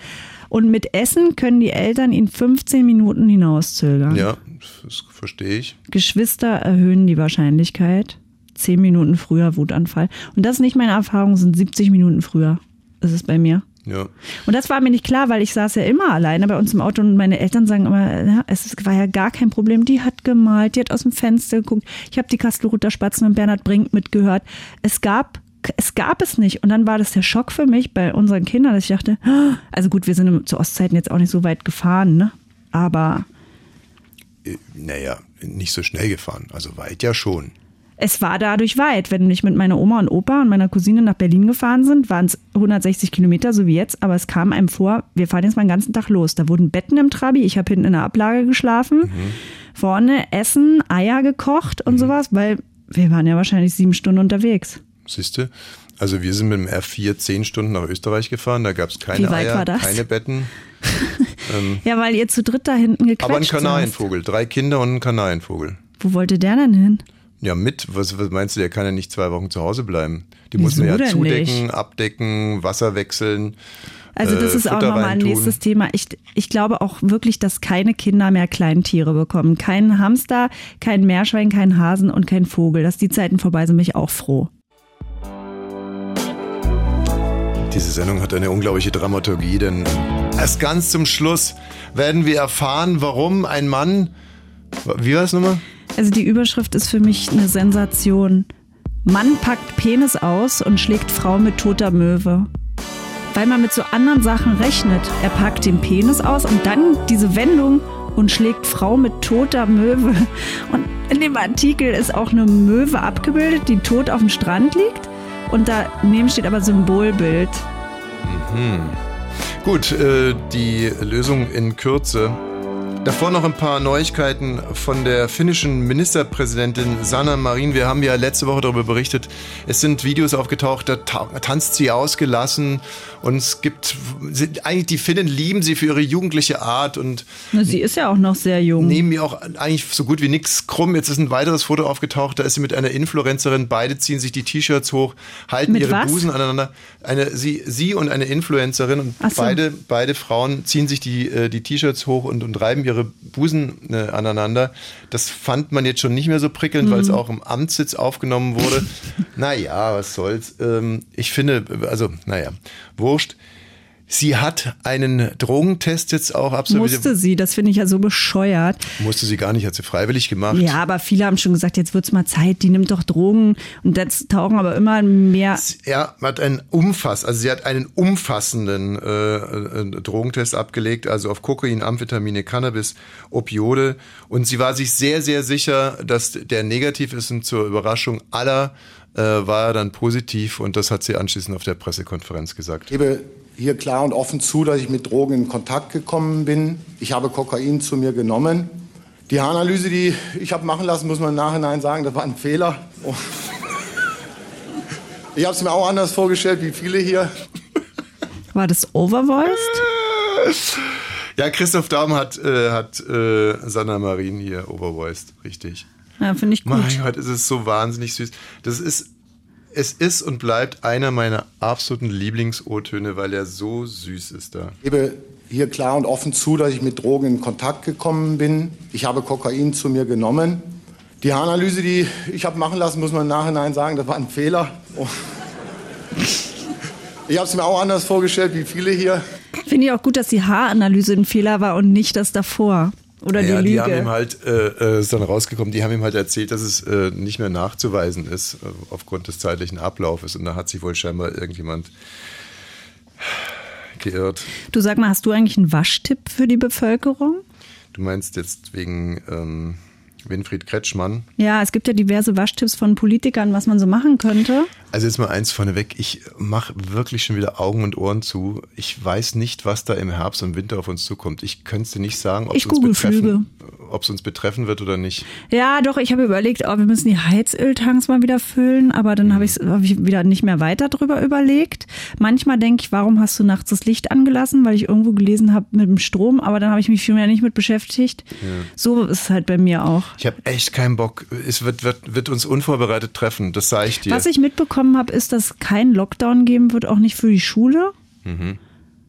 Und mit Essen können die Eltern ihn 15 Minuten hinauszögern.
Ja, das verstehe ich.
Geschwister erhöhen die Wahrscheinlichkeit. 10 Minuten früher Wutanfall. Und das ist nicht meine Erfahrung, sind 70 Minuten früher. Ist bei mir.
Ja.
Und das war mir nicht klar, weil ich saß ja immer alleine bei uns im Auto und meine Eltern sagen immer, ja, es war ja gar kein Problem. Die hat gemalt, die hat aus dem Fenster geguckt. Ich habe die Kastelruther Spatzen und Bernhard Brink mitgehört. Es gab es gab es nicht. Und dann war das der Schock für mich bei unseren Kindern, dass ich dachte, ah, also gut, wir sind zu Ostzeiten jetzt auch nicht so weit gefahren, ne? Aber
Äh, Naja, nicht so schnell gefahren. Also weit ja schon.
Es war dadurch weit. Wenn ich mit meiner Oma und Opa und meiner Cousine nach Berlin gefahren sind, waren es 160 Kilometer, so wie jetzt. Aber es kam einem vor, wir fahren jetzt mal den ganzen Tag los. Da wurden Betten im Trabi. Ich habe hinten in der Ablage geschlafen. Vorne Essen, Eier gekocht und sowas, weil wir waren ja wahrscheinlich sieben Stunden unterwegs.
Siehste? Also wir sind mit dem R4 10 Stunden nach Österreich gefahren, da gab es keine
Wie weit
Eier,
war das?
keine Betten. ähm,
Ja, weil ihr zu dritt da hinten gequetscht
aber ein. Kanarienvogel, drei Kinder und ein Kanarienvogel.
Wo wollte der denn hin?
Ja, mit, was, was meinst du, der kann ja nicht zwei Wochen zu Hause bleiben. Die muss man ja zudecken,
nicht?
abdecken, Wasser wechseln.
Also das
äh,
ist auch nochmal ein nächstes Thema. Ich, ich glaube auch wirklich, dass keine Kinder mehr Kleintiere bekommen. Kein Hamster, kein Meerschwein, kein Hasen und kein Vogel. Dass die Zeiten vorbei sind, bin ich auch froh.
Diese Sendung hat eine unglaubliche Dramaturgie, denn erst ganz zum Schluss werden wir erfahren, warum ein Mann, wie war es nochmal?
Also die Überschrift ist für mich eine Sensation. Mann packt Penis aus und schlägt Frau mit toter Möwe. Weil man mit so anderen Sachen rechnet. Er packt den Penis aus und dann diese Wendung und schlägt Frau mit toter Möwe. Und in dem Artikel ist auch eine Möwe abgebildet, die tot auf dem Strand liegt. Und daneben steht aber Symbolbild.
Hm. Gut, äh, die Lösung in Kürze. Davor noch ein paar Neuigkeiten von der finnischen Ministerpräsidentin Sanna Marin. Wir haben ja letzte Woche darüber berichtet. Es sind Videos aufgetaucht, da ta tanzt sie ausgelassen und es gibt, eigentlich die Finnen lieben sie für ihre jugendliche Art und
sie ist ja auch noch sehr jung.
nehmen ihr auch eigentlich so gut wie nichts krumm. Jetzt ist ein weiteres Foto aufgetaucht, da ist sie mit einer Influencerin, beide ziehen sich die T-Shirts hoch, halten
Mit
ihre
was?
Busen aneinander. Eine, sie, sie und eine Influencerin und
so.
beide, beide Frauen ziehen sich die, äh, die T-Shirts hoch und, und reiben ihre Busen äh, aneinander. Das fand man jetzt schon nicht mehr so prickelnd, weil es
Mhm.
auch im Amtssitz aufgenommen wurde. naja, was soll's. Ähm, ich finde, also, naja, wurscht. Sie hat einen Drogentest jetzt auch absolviert.
Musste sie, das finde ich ja so bescheuert.
Musste sie gar nicht, hat sie freiwillig gemacht.
Ja, aber viele haben schon gesagt, jetzt wird's mal Zeit, die nimmt doch Drogen. Und jetzt tauchen aber immer mehr.
Er hat einen umfass, also sie hat einen umfassenden äh, Drogentest abgelegt, also auf Kokain, Amphetamine, Cannabis, Opiode. Und sie war sich sehr, sehr sicher, dass der negativ ist und zur Überraschung aller äh, war er dann positiv und das hat sie anschließend auf der Pressekonferenz gesagt.
Gebe hier klar und offen zu, dass ich mit Drogen in Kontakt gekommen bin. Ich habe Kokain zu mir genommen. Die Haaranalyse, die ich habe machen lassen, muss man im Nachhinein sagen, das war ein Fehler. Oh. Ich habe es mir auch anders vorgestellt, wie viele hier.
War das overvoiced?
Ja, Christoph Daum hat, äh, hat äh, Sanna Marin hier overvoiced, richtig.
Ja, finde ich gut.
Mein Gott, es ist so wahnsinnig süß. Das ist, es ist und bleibt einer meiner absoluten Lieblings-O-Töne, weil er so süß ist da.
Ich gebe hier klar und offen zu, dass ich mit Drogen in Kontakt gekommen bin. Ich habe Kokain zu mir genommen. Die Haaranalyse, die ich habe machen lassen, muss man im Nachhinein sagen, das war ein Fehler. Oh. Ich habe es mir auch anders vorgestellt, wie viele hier.
Finde ich auch gut, dass die Haaranalyse ein Fehler war und nicht das davor. Oder
ja,
die
die haben
Lüge.
ihm halt, äh, äh, ist dann rausgekommen, die haben ihm halt erzählt, dass es äh, nicht mehr nachzuweisen ist, äh, aufgrund des zeitlichen Ablaufes. Und da hat sich wohl scheinbar irgendjemand geirrt.
Du sag mal, hast du eigentlich einen Waschtipp für die Bevölkerung?
Du meinst jetzt wegen ähm, Winfried Kretschmann?
Ja, es gibt ja diverse Waschtipps von Politikern, was man so machen könnte.
Also jetzt mal eins vorneweg, ich mache wirklich schon wieder Augen und Ohren zu. Ich weiß nicht, was da im Herbst und Winter auf uns zukommt. Ich könnte es dir nicht sagen, ob
Ich
es uns
google
betreffen, ob es uns betreffen wird oder nicht.
Ja, doch, ich habe überlegt, oh, wir müssen die Heizöltanks mal wieder füllen, aber dann habe ich hab ich wieder nicht mehr weiter drüber überlegt. Manchmal denke ich, warum hast du nachts das Licht angelassen, weil ich irgendwo gelesen habe mit dem Strom, aber dann habe ich mich viel mehr nicht mit beschäftigt. So ist es halt bei mir auch.
Ich habe echt keinen Bock. Es wird, wird, wird uns unvorbereitet treffen, das sage ich dir.
Was ich mitbekommen habe, ist, dass es keinen Lockdown geben wird, auch nicht für die Schule.
mhm.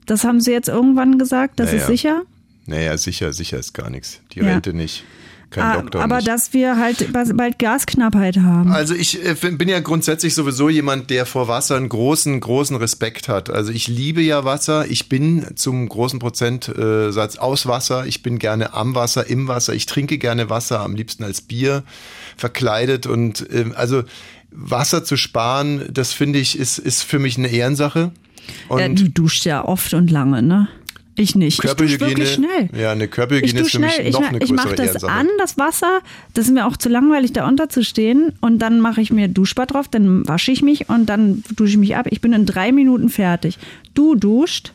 Das haben sie jetzt irgendwann gesagt, das
Naja.
ist sicher.
Naja, sicher, sicher ist gar nichts. Die
Ja.
Rente nicht. Kein
Ah,
Lockdown
aber
nicht.
dass wir halt bald bald Gasknappheit haben.
Also ich äh, bin ja grundsätzlich sowieso jemand, der vor Wasser einen großen, großen Respekt hat. Also ich liebe ja Wasser. Ich bin zum großen Prozentsatz aus Wasser. Ich bin gerne am Wasser, im Wasser. Ich trinke gerne Wasser, am liebsten als Bier, verkleidet. Und ähm, also Wasser zu sparen, das finde ich, ist, ist für mich eine Ehrensache. Und
ja, du duschst ja oft und lange, ne? Ich nicht. Ich dusche wirklich schnell.
Ja, eine
Ich
Körperhygiene ist für mich
schnell. Ich,
noch
ma-
eine
ich
größere
mache das
Ehrensache.
an, das Wasser. Das ist mir auch zu langweilig, da unterzustehen. Und dann mache ich mir Duschbad drauf, dann wasche ich mich und dann dusche ich mich ab. Ich bin in drei Minuten fertig. Du duscht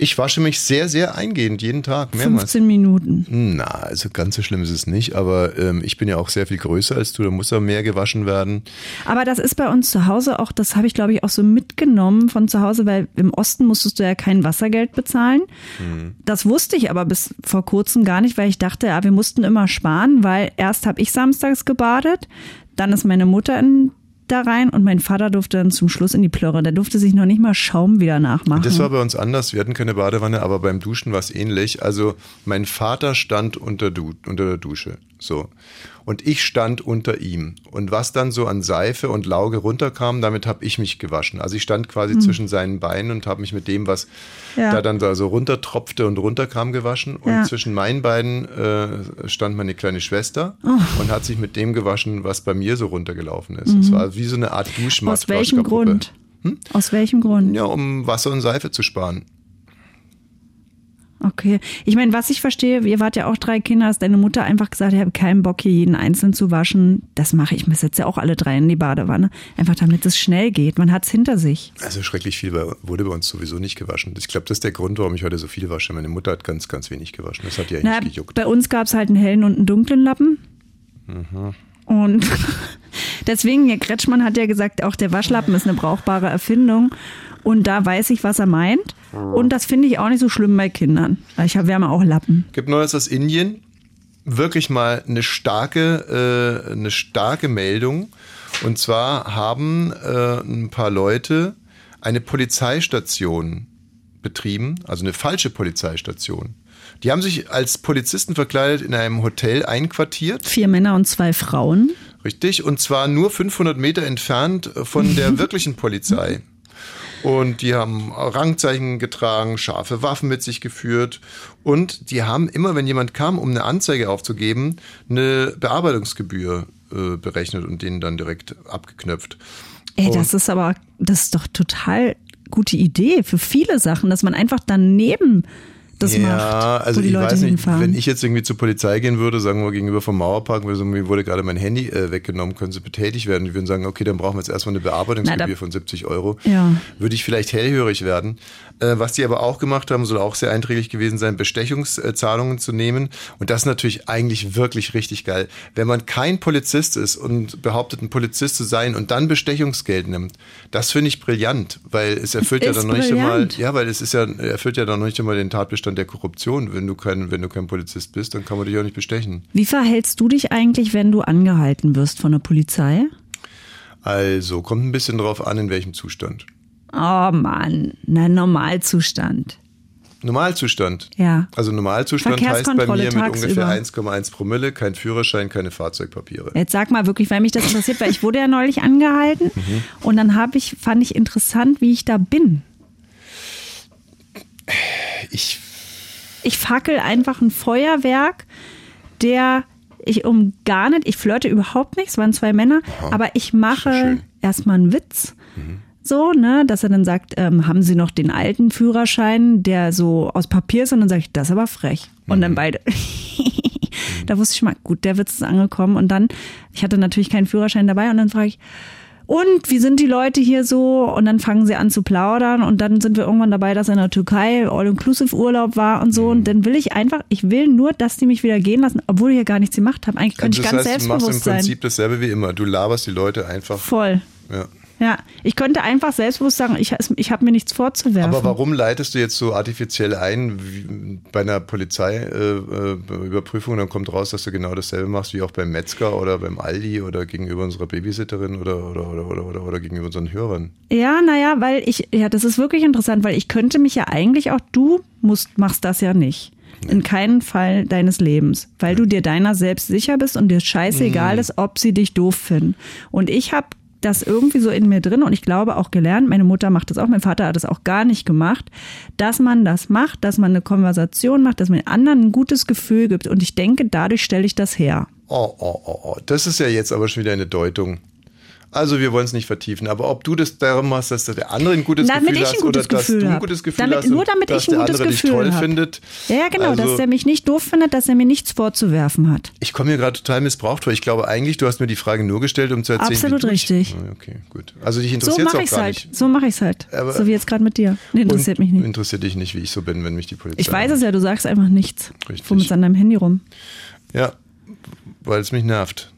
Ich wasche mich sehr, sehr eingehend, jeden Tag, mehrmals.
15 Minuten.
Na, also ganz so schlimm ist es nicht, aber ähm, ich bin ja auch sehr viel größer als du, da muss ja mehr gewaschen werden.
Aber das ist bei uns zu Hause auch, das habe ich glaube ich auch so mitgenommen von zu Hause, weil im Osten musstest du ja kein Wassergeld bezahlen.
Hm.
Das wusste ich aber bis vor kurzem gar nicht, weil ich dachte, ja, wir mussten immer sparen, weil erst habe ich samstags gebadet, dann ist meine Mutter in, da rein und mein Vater durfte dann zum Schluss in die Plörre. Der durfte sich noch nicht mal Schaum wieder nachmachen.
Das war bei uns anders, wir hatten keine Badewanne, aber beim Duschen war es ähnlich. Also mein Vater stand unter, du unter der Dusche, so. Und ich stand unter ihm. Und was dann so an Seife und Lauge runterkam, damit habe ich mich gewaschen. Also ich stand quasi
Hm.
zwischen seinen Beinen und habe mich mit dem, was
Ja.
da dann da so runtertropfte und runterkam, gewaschen. Und
Ja.
zwischen meinen beiden äh, stand meine kleine Schwester
Oh.
und hat sich mit dem gewaschen, was bei mir so runtergelaufen ist.
Mhm.
Es war wie so eine Art Duschmatt.
Aus welchem. Grund? Aus welchem Grund?
Ja, um Wasser und Seife zu sparen.
Okay. Ich meine, was ich verstehe, ihr wart ja auch drei Kinder, dass deine Mutter einfach gesagt hat, ich habe keinen Bock, hier jeden einzeln zu waschen. Das mache ich. Ich setze ja auch alle drei in die Badewanne. Einfach damit es schnell geht. Man hat es hinter sich.
Also schrecklich viel wurde bei uns sowieso nicht gewaschen. Ich glaube, das ist der Grund, warum ich heute so viel wasche. Meine Mutter hat ganz, ganz wenig gewaschen. Das hat ja
Na,
nicht gejuckt.
bei uns gab es halt einen hellen und einen dunklen Lappen.
Mhm.
Und deswegen, Herr Kretschmann hat ja gesagt, auch der Waschlappen ist eine brauchbare Erfindung. Und da weiß ich, was er meint. Und das finde ich auch nicht so schlimm bei Kindern. Ich habe, haben auch Lappen.
Gibt Neues aus Indien. Wirklich mal eine starke, äh, eine starke Meldung. Und zwar haben äh, ein paar Leute eine Polizeistation betrieben, also eine falsche Polizeistation. Die haben sich als Polizisten verkleidet in einem Hotel einquartiert.
Vier Männer und zwei Frauen.
Richtig, und zwar nur 500 Meter entfernt von der wirklichen Polizei. Und die haben Rangzeichen getragen, scharfe Waffen mit sich geführt. Und die haben immer, wenn jemand kam, um eine Anzeige aufzugeben, eine Bearbeitungsgebühr äh, berechnet und denen dann direkt abgeknöpft.
Ey,
Und-
das ist aber, das ist doch total gute Idee für viele Sachen, dass man einfach daneben das
ja,
macht,
also
wo die
ich
Leute
weiß nicht,
hinfahren.
wenn ich jetzt irgendwie zur Polizei gehen würde, sagen wir gegenüber vom Mauerpark, würde so, mir wurde gerade mein Handy äh, weggenommen, können Sie betätigt werden? Die würden sagen, okay, dann brauchen wir jetzt erstmal eine Bearbeitungsgebühr
Na, da-
von 70 Euro.
Ja.
Würde ich vielleicht hellhörig werden. Äh, was die aber auch gemacht haben, soll auch sehr einträglich gewesen sein, Bestechungszahlungen zu nehmen. Und das ist natürlich eigentlich wirklich richtig geil. Wenn man kein Polizist ist und behauptet, ein Polizist zu sein und dann Bestechungsgeld nimmt, das finde ich brillant, weil es erfüllt ja
Ist
dann noch nicht einmal, ja, weil es ist ja, erfüllt ja dann noch nicht einmal den Tatbestand der Korruption. Wenn du kein, wenn du kein Polizist bist, dann kann man dich auch nicht bestechen.
Wie verhältst du dich eigentlich, wenn du angehalten wirst von der Polizei?
Also, kommt ein bisschen drauf an, in welchem Zustand.
Oh Mann, na Normalzustand.
Normalzustand.
Ja.
Also Normalzustand heißt bei mir mit ungefähr
tagsüber.
1,1 Promille, kein Führerschein, keine Fahrzeugpapiere.
Jetzt sag mal wirklich, weil mich das interessiert, weil ich wurde ja neulich angehalten
Mhm.
und dann habe ich, fand ich interessant, wie ich da bin.
Ich
Ich fackel einfach ein Feuerwerk, der ich um gar nicht, ich flirte überhaupt nicht, es waren zwei Männer,
Aha.
aber ich mache erstmal einen Witz,
Mhm.
So, ne, dass er dann sagt, ähm, haben Sie noch den alten Führerschein, der so aus Papier ist? Und dann sage ich, das ist aber frech. Und
Mhm.
dann beide. da wusste ich schon mal, gut, der Witz ist angekommen. Und dann, ich hatte natürlich keinen Führerschein dabei und dann frage ich, und wie sind die Leute hier so? Und dann fangen sie an zu plaudern und dann sind wir irgendwann dabei, dass er in der Türkei All-Inclusive-Urlaub war und so.
Mhm.
Und dann will ich einfach, ich will nur, dass die mich wieder gehen lassen, obwohl ich ja gar nichts gemacht habe. Eigentlich könnte
das
ich ganz
heißt, du machst
selbstbewusst
im
sein.
Prinzip dasselbe wie immer. Du laberst die Leute einfach.
Voll.
Ja.
Ja, ich könnte einfach selbstbewusst sagen, ich, ich habe mir nichts vorzuwerfen.
Aber warum leitest du jetzt so artifiziell ein wie bei einer Polizeiüberprüfung? Äh, Überprüfung, dann kommt raus, dass du genau dasselbe machst wie auch beim Metzger oder beim Aldi oder gegenüber unserer Babysitterin oder, oder, oder, oder, oder, oder gegenüber unseren Hörern.
Ja, naja, weil ich, ja, das ist wirklich interessant, weil ich könnte mich ja eigentlich auch, du musst, machst das ja nicht. In keinen Fall deines Lebens, weil du dir deiner selbst sicher bist und dir scheißegal
Mhm.
ist, ob sie dich doof finden. Und ich habe das irgendwie so in mir drin und ich glaube auch gelernt, meine Mutter macht das auch, mein Vater hat das auch gar nicht gemacht, dass man das macht, dass man eine Konversation macht, dass man anderen ein gutes Gefühl gibt und ich denke, dadurch stelle ich das her.
Oh, oh, oh, oh. Das ist ja jetzt aber schon wieder eine Deutung. Also wir wollen es nicht vertiefen, aber ob du das darum machst, dass der andere ein gutes
Damit
Gefühl
gutes
oder dass
Gefühl
du ein gutes Gefühl
Damit-
hast,
nur damit
dass
ich ein
der
gutes
andere dich
Gefühl
toll
hab.
findet.
Ja, ja, genau,
Also-
dass er mich nicht doof findet, dass er mir nichts vorzuwerfen hat.
Ich komme mir gerade total missbraucht vor. Ich glaube eigentlich, du hast mir die Frage nur gestellt, um zu erzählen,
Absolut richtig.
Okay, gut. Also dich
So
interessiert es
mache
auch
ich
gar
halt.
nicht.
So mache ich es halt.
Aber-
so wie jetzt gerade mit dir. Nee, interessiert mich nicht.
Interessiert dich nicht, wie ich so bin, wenn mich die Polizei.
Ich weiß es ja, du sagst einfach nichts.
Richtig.
Womit an deinem Handy rum.
Ja, weil es mich nervt.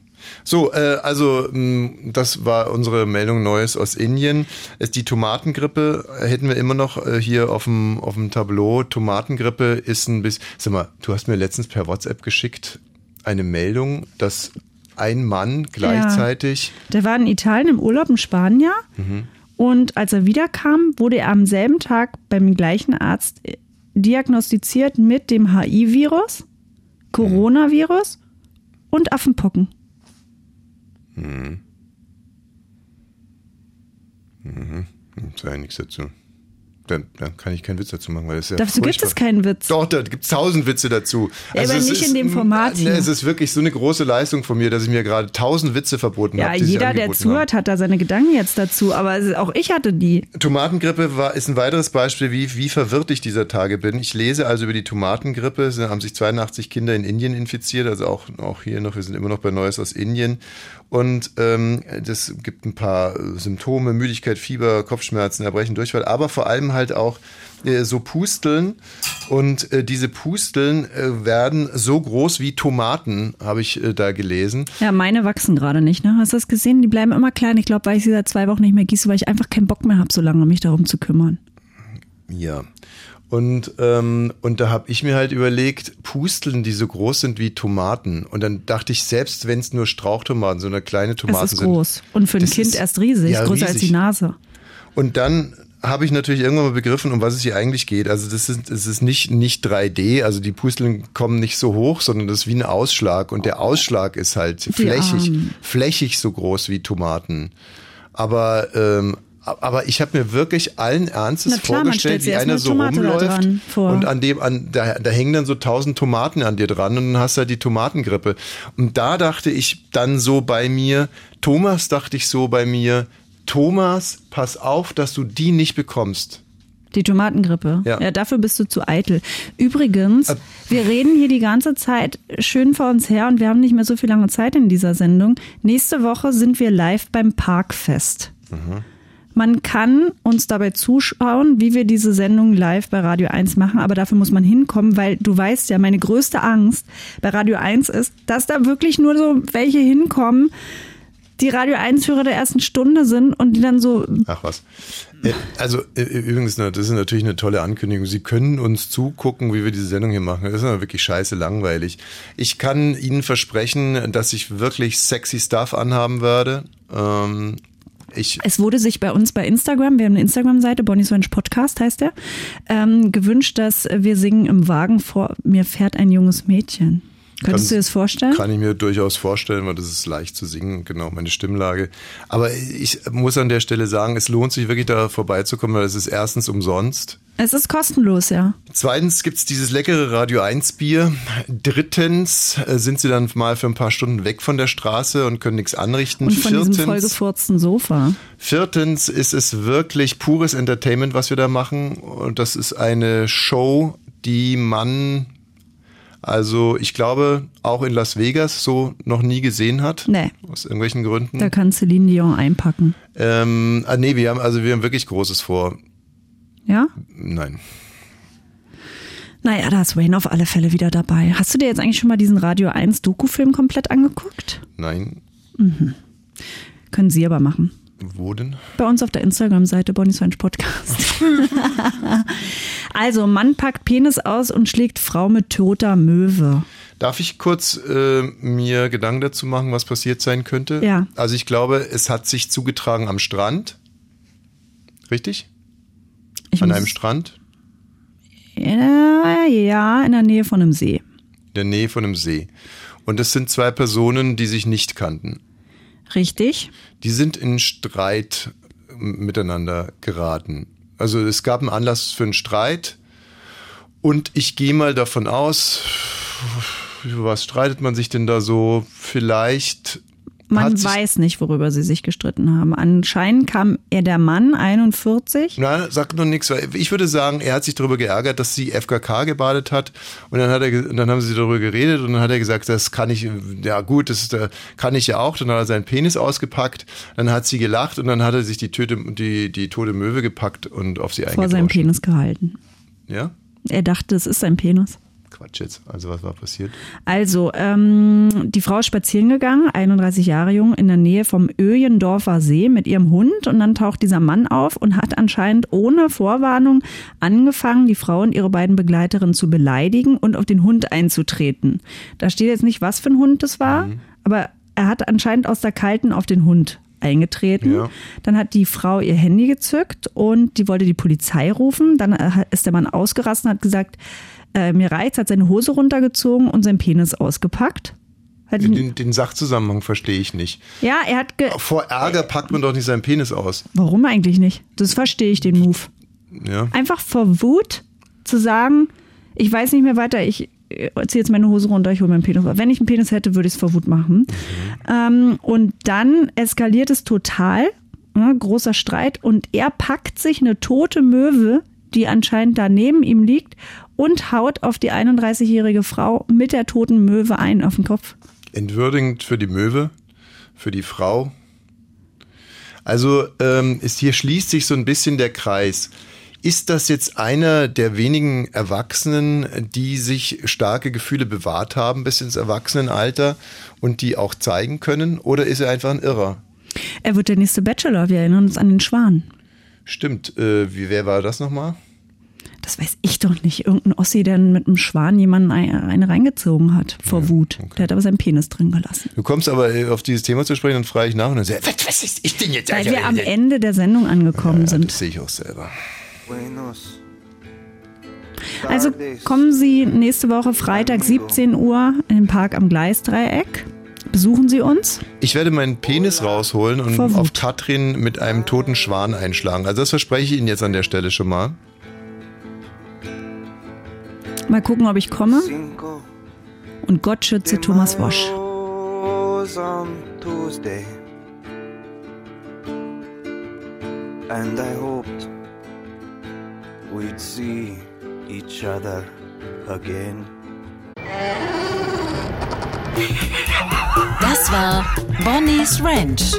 So, äh, also mh, das war unsere Meldung Neues aus Indien. Es, die Tomatengrippe hätten wir immer noch äh, hier auf dem, auf dem Tableau. Tomatengrippe ist ein bisschen. Sag mal, du hast mir letztens per WhatsApp geschickt eine Meldung, dass ein Mann gleichzeitig.
Der war in Italien im Urlaub in Spanien
Mhm.
und als er wiederkam, wurde er am selben Tag beim gleichen Arzt äh, diagnostiziert mit dem HIV-Virus, Coronavirus und Affenpocken.
Mhm. Mhm. Sag ja nichts dazu. Dann, dann kann ich keinen Witz dazu machen, weil das ist ja
Dazu gibt es keinen Witz.
Doch, da gibt es tausend Witze dazu.
Ja, aber
es
nicht
ist,
in dem Format
Ne,
hier.
es ist wirklich so eine große Leistung von mir, dass ich mir gerade tausend Witze verboten
Ja,
habe. sich
jeder, der zuhört, hat da seine Gedanken jetzt dazu, aber auch ich hatte die.
haben. Tomatengrippe war, ist ein weiteres Beispiel, wie, wie verwirrt ich dieser Tage bin. Ich lese also über die Tomatengrippe. Es haben sich 82 Kinder in Indien infiziert, also auch, auch hier noch, wir sind immer noch bei Neues aus Indien. Und ähm, das gibt ein paar äh, Symptome, Müdigkeit, Fieber, Kopfschmerzen, Erbrechen, Durchfall, aber vor allem halt auch äh, so Pusteln. Und äh, diese Pusteln äh, werden so groß wie Tomaten, habe ich äh, da gelesen.
Ja, meine wachsen gerade nicht, ne? Hast du das gesehen? Die bleiben immer klein. Ich glaube, weil ich sie seit zwei Wochen nicht mehr gieße, weil ich einfach keinen Bock mehr habe, so lange mich darum zu kümmern.
Ja. Und, ähm, und da habe ich mir halt überlegt, Pusteln, die so groß sind wie Tomaten. Und dann dachte ich, selbst wenn es nur Strauchtomaten, so eine kleine Tomaten
Es ist
sind.
groß. Und für ein
das
Kind
ist-
erst riesig,
ja,
größer als
riesig.
die Nase.
Und dann habe ich natürlich irgendwann mal begriffen, um was es hier eigentlich geht. Also das ist, es ist nicht, nicht 3D, also die Pusteln kommen nicht so hoch, sondern das ist wie ein Ausschlag. Und der Ausschlag ist halt
Die
flächig, flächig so groß wie Tomaten. Aber, ähm, aber ich habe mir wirklich allen Ernstes
klar,
vorgestellt, wie einer
eine
so
Tomate
rumläuft und an dem, an, da, da hängen dann so tausend Tomaten an dir dran und dann hast du halt die Tomatengrippe. Und da dachte ich dann so bei mir, Thomas dachte ich so bei mir, Thomas, pass auf, dass du die nicht bekommst.
Die Tomatengrippe.
Ja.
Ja. dafür bist du zu eitel. Übrigens,
Äh.
wir reden hier die ganze Zeit schön vor uns her und wir haben nicht mehr so viel lange Zeit in dieser Sendung. Nächste Woche sind wir live beim Parkfest. Man kann uns dabei zuschauen, wie wir diese Sendung live bei Radio 1 machen, aber dafür muss man hinkommen, weil du weißt ja, meine größte Angst bei Radio 1 ist, dass da wirklich nur so welche hinkommen, die Radio 1-Führer der ersten Stunde sind und die dann so
Ach was. Äh, Also äh, übrigens, das ist natürlich eine tolle Ankündigung. Sie können uns zugucken, wie wir diese Sendung hier machen. Das ist aber wirklich scheiße langweilig. Ich kann Ihnen versprechen, dass ich wirklich sexy Stuff anhaben werde. Ähm, ich,
Es wurde sich bei uns bei Instagram, wir haben eine Instagram-Seite, Bonnie's Ranch Podcast heißt der, ähm, gewünscht, dass wir singen im Wagen vor mir fährt ein junges Mädchen. Könntest du dir das vorstellen?
Kann ich mir durchaus vorstellen, weil das ist leicht zu singen, genau, meine Stimmlage. Aber ich muss an der Stelle sagen, es lohnt sich wirklich da vorbeizukommen, weil es ist erstens umsonst.
Es ist kostenlos, ja.
Zweitens gibt's dieses leckere Radio 1 Bier. Drittens äh, sind sie dann mal für ein paar Stunden weg von der Straße und können nichts anrichten.
Und von diesem
Viertens,
vollgefurzten Sofa.
viertens ist es wirklich pures Entertainment, was wir da machen. Und das ist eine Show, die man, also ich glaube, auch in Las Vegas so noch nie gesehen hat.
Nee.
Aus irgendwelchen Gründen.
Da kann Celine Dion einpacken.
Ähm, ah, nee, wir haben, also wir haben wirklich Großes vor.
Ja?
Nein.
Naja, da ist Wayne auf alle Fälle wieder dabei. Hast du dir jetzt eigentlich schon mal diesen Radio 1 Doku-Film komplett angeguckt?
Nein.
Mhm. Können Sie aber machen.
Wo denn?
Bei uns auf der Instagram-Seite Bonnie Ranch Podcast. also, Mann packt Penis aus und schlägt Frau mit toter Möwe.
Darf ich kurz äh, mir Gedanken dazu machen, was passiert sein könnte?
Ja.
Also ich glaube, es hat sich zugetragen am Strand. Richtig?
Ich
An einem Strand?
Ja, ja, in der Nähe von einem See.
In der Nähe von einem See. Und es sind zwei Personen, die sich nicht kannten.
Richtig?
Die sind in Streit miteinander geraten. Also es gab einen Anlass für einen Streit. Und ich gehe mal davon aus, über was streitet man sich denn da so? Vielleicht
Man weiß nicht, worüber sie sich gestritten haben. Anscheinend kam er der Mann, 41.
Na, sagt noch nichts. Ich würde sagen, er hat sich darüber geärgert, dass sie FKK gebadet hat. Und dann hat er, und dann haben sie darüber geredet und dann hat er gesagt, das kann ich, ja gut, das ist, äh, kann ich ja auch. Dann hat er seinen Penis ausgepackt. Dann hat sie gelacht und dann hat er sich die, Töte, die, die tote Möwe gepackt und auf sie
vor
eingedroschen.
seinem Penis gehalten.
Ja?
Er dachte, es ist sein Penis.
Quatsch jetzt. Also was war passiert?
Also, ähm, die Frau ist spazieren gegangen, 31 Jahre jung, in der Nähe vom Öjendorfer See mit ihrem Hund und dann taucht dieser Mann auf und hat anscheinend ohne Vorwarnung angefangen, die Frau und ihre beiden Begleiterinnen zu beleidigen und auf den Hund einzutreten. Da steht jetzt nicht, was für ein Hund das war, aber er hat anscheinend aus der Kalten auf den Hund eingetreten.
Ja.
Dann hat die Frau ihr Handy gezückt und die wollte die Polizei rufen. Dann äh, ist der Mann ausgerastet und hat gesagt, äh, mir reicht's, hat seine Hose runtergezogen und seinen Penis ausgepackt.
Den, den Sachzusammenhang verstehe ich nicht.
ja, er hat. Ge
Vor Ärger packt man doch nicht seinen Penis aus.
Warum eigentlich nicht? Das verstehe ich den Move.
Ja.
Einfach vor Wut zu sagen, ich weiß nicht mehr weiter, ich äh, ziehe jetzt meine Hose runter, ich hole meinen Penis. Wenn ich einen Penis hätte, würde ich es vor Wut machen. Ähm, und dann eskaliert es total. Ja, großer Streit und er packt sich eine tote Möwe, die anscheinend da neben ihm liegt, und haut auf die 31-jährige Frau mit der toten Möwe ein auf den Kopf.
entwürdigend für die Möwe, für die Frau. Also ähm, ist, hier schließt sich so ein bisschen der Kreis. Ist das jetzt einer der wenigen Erwachsenen, die sich starke Gefühle bewahrt haben bis ins Erwachsenenalter und die auch zeigen können? Oder ist er einfach ein Irrer?
Er wird der nächste Bachelor, wir erinnern uns an den Schwan.
Stimmt. Äh, wie, wer war das nochmal?
Das weiß ich doch nicht. Irgendein Ossi, der mit einem Schwan jemanden eine eine reingezogen hat vor Wut. Der hat aber seinen Penis drin gelassen.
Du kommst aber äh, auf dieses Thema zu sprechen und frage ich nach und dann sagst, was, was ist ich denn jetzt?
Weil wir am Ende der Sendung angekommen
ja,
sind.
Das sehe ich auch selber.
Also kommen Sie nächste Woche Freitag 17 Uhr in den Park am Gleisdreieck. Besuchen Sie uns.
Ich werde meinen Penis rausholen und auf Katrin mit einem toten Schwan einschlagen. Also das verspreche ich Ihnen jetzt an der Stelle schon mal.
Mal gucken, ob ich komme. Und Gott schütze Thomas Wosch.
And I hoped we'd see each other again.
Das war Bonnie's Ranch.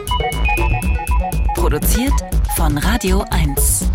Produziert von Radio 1.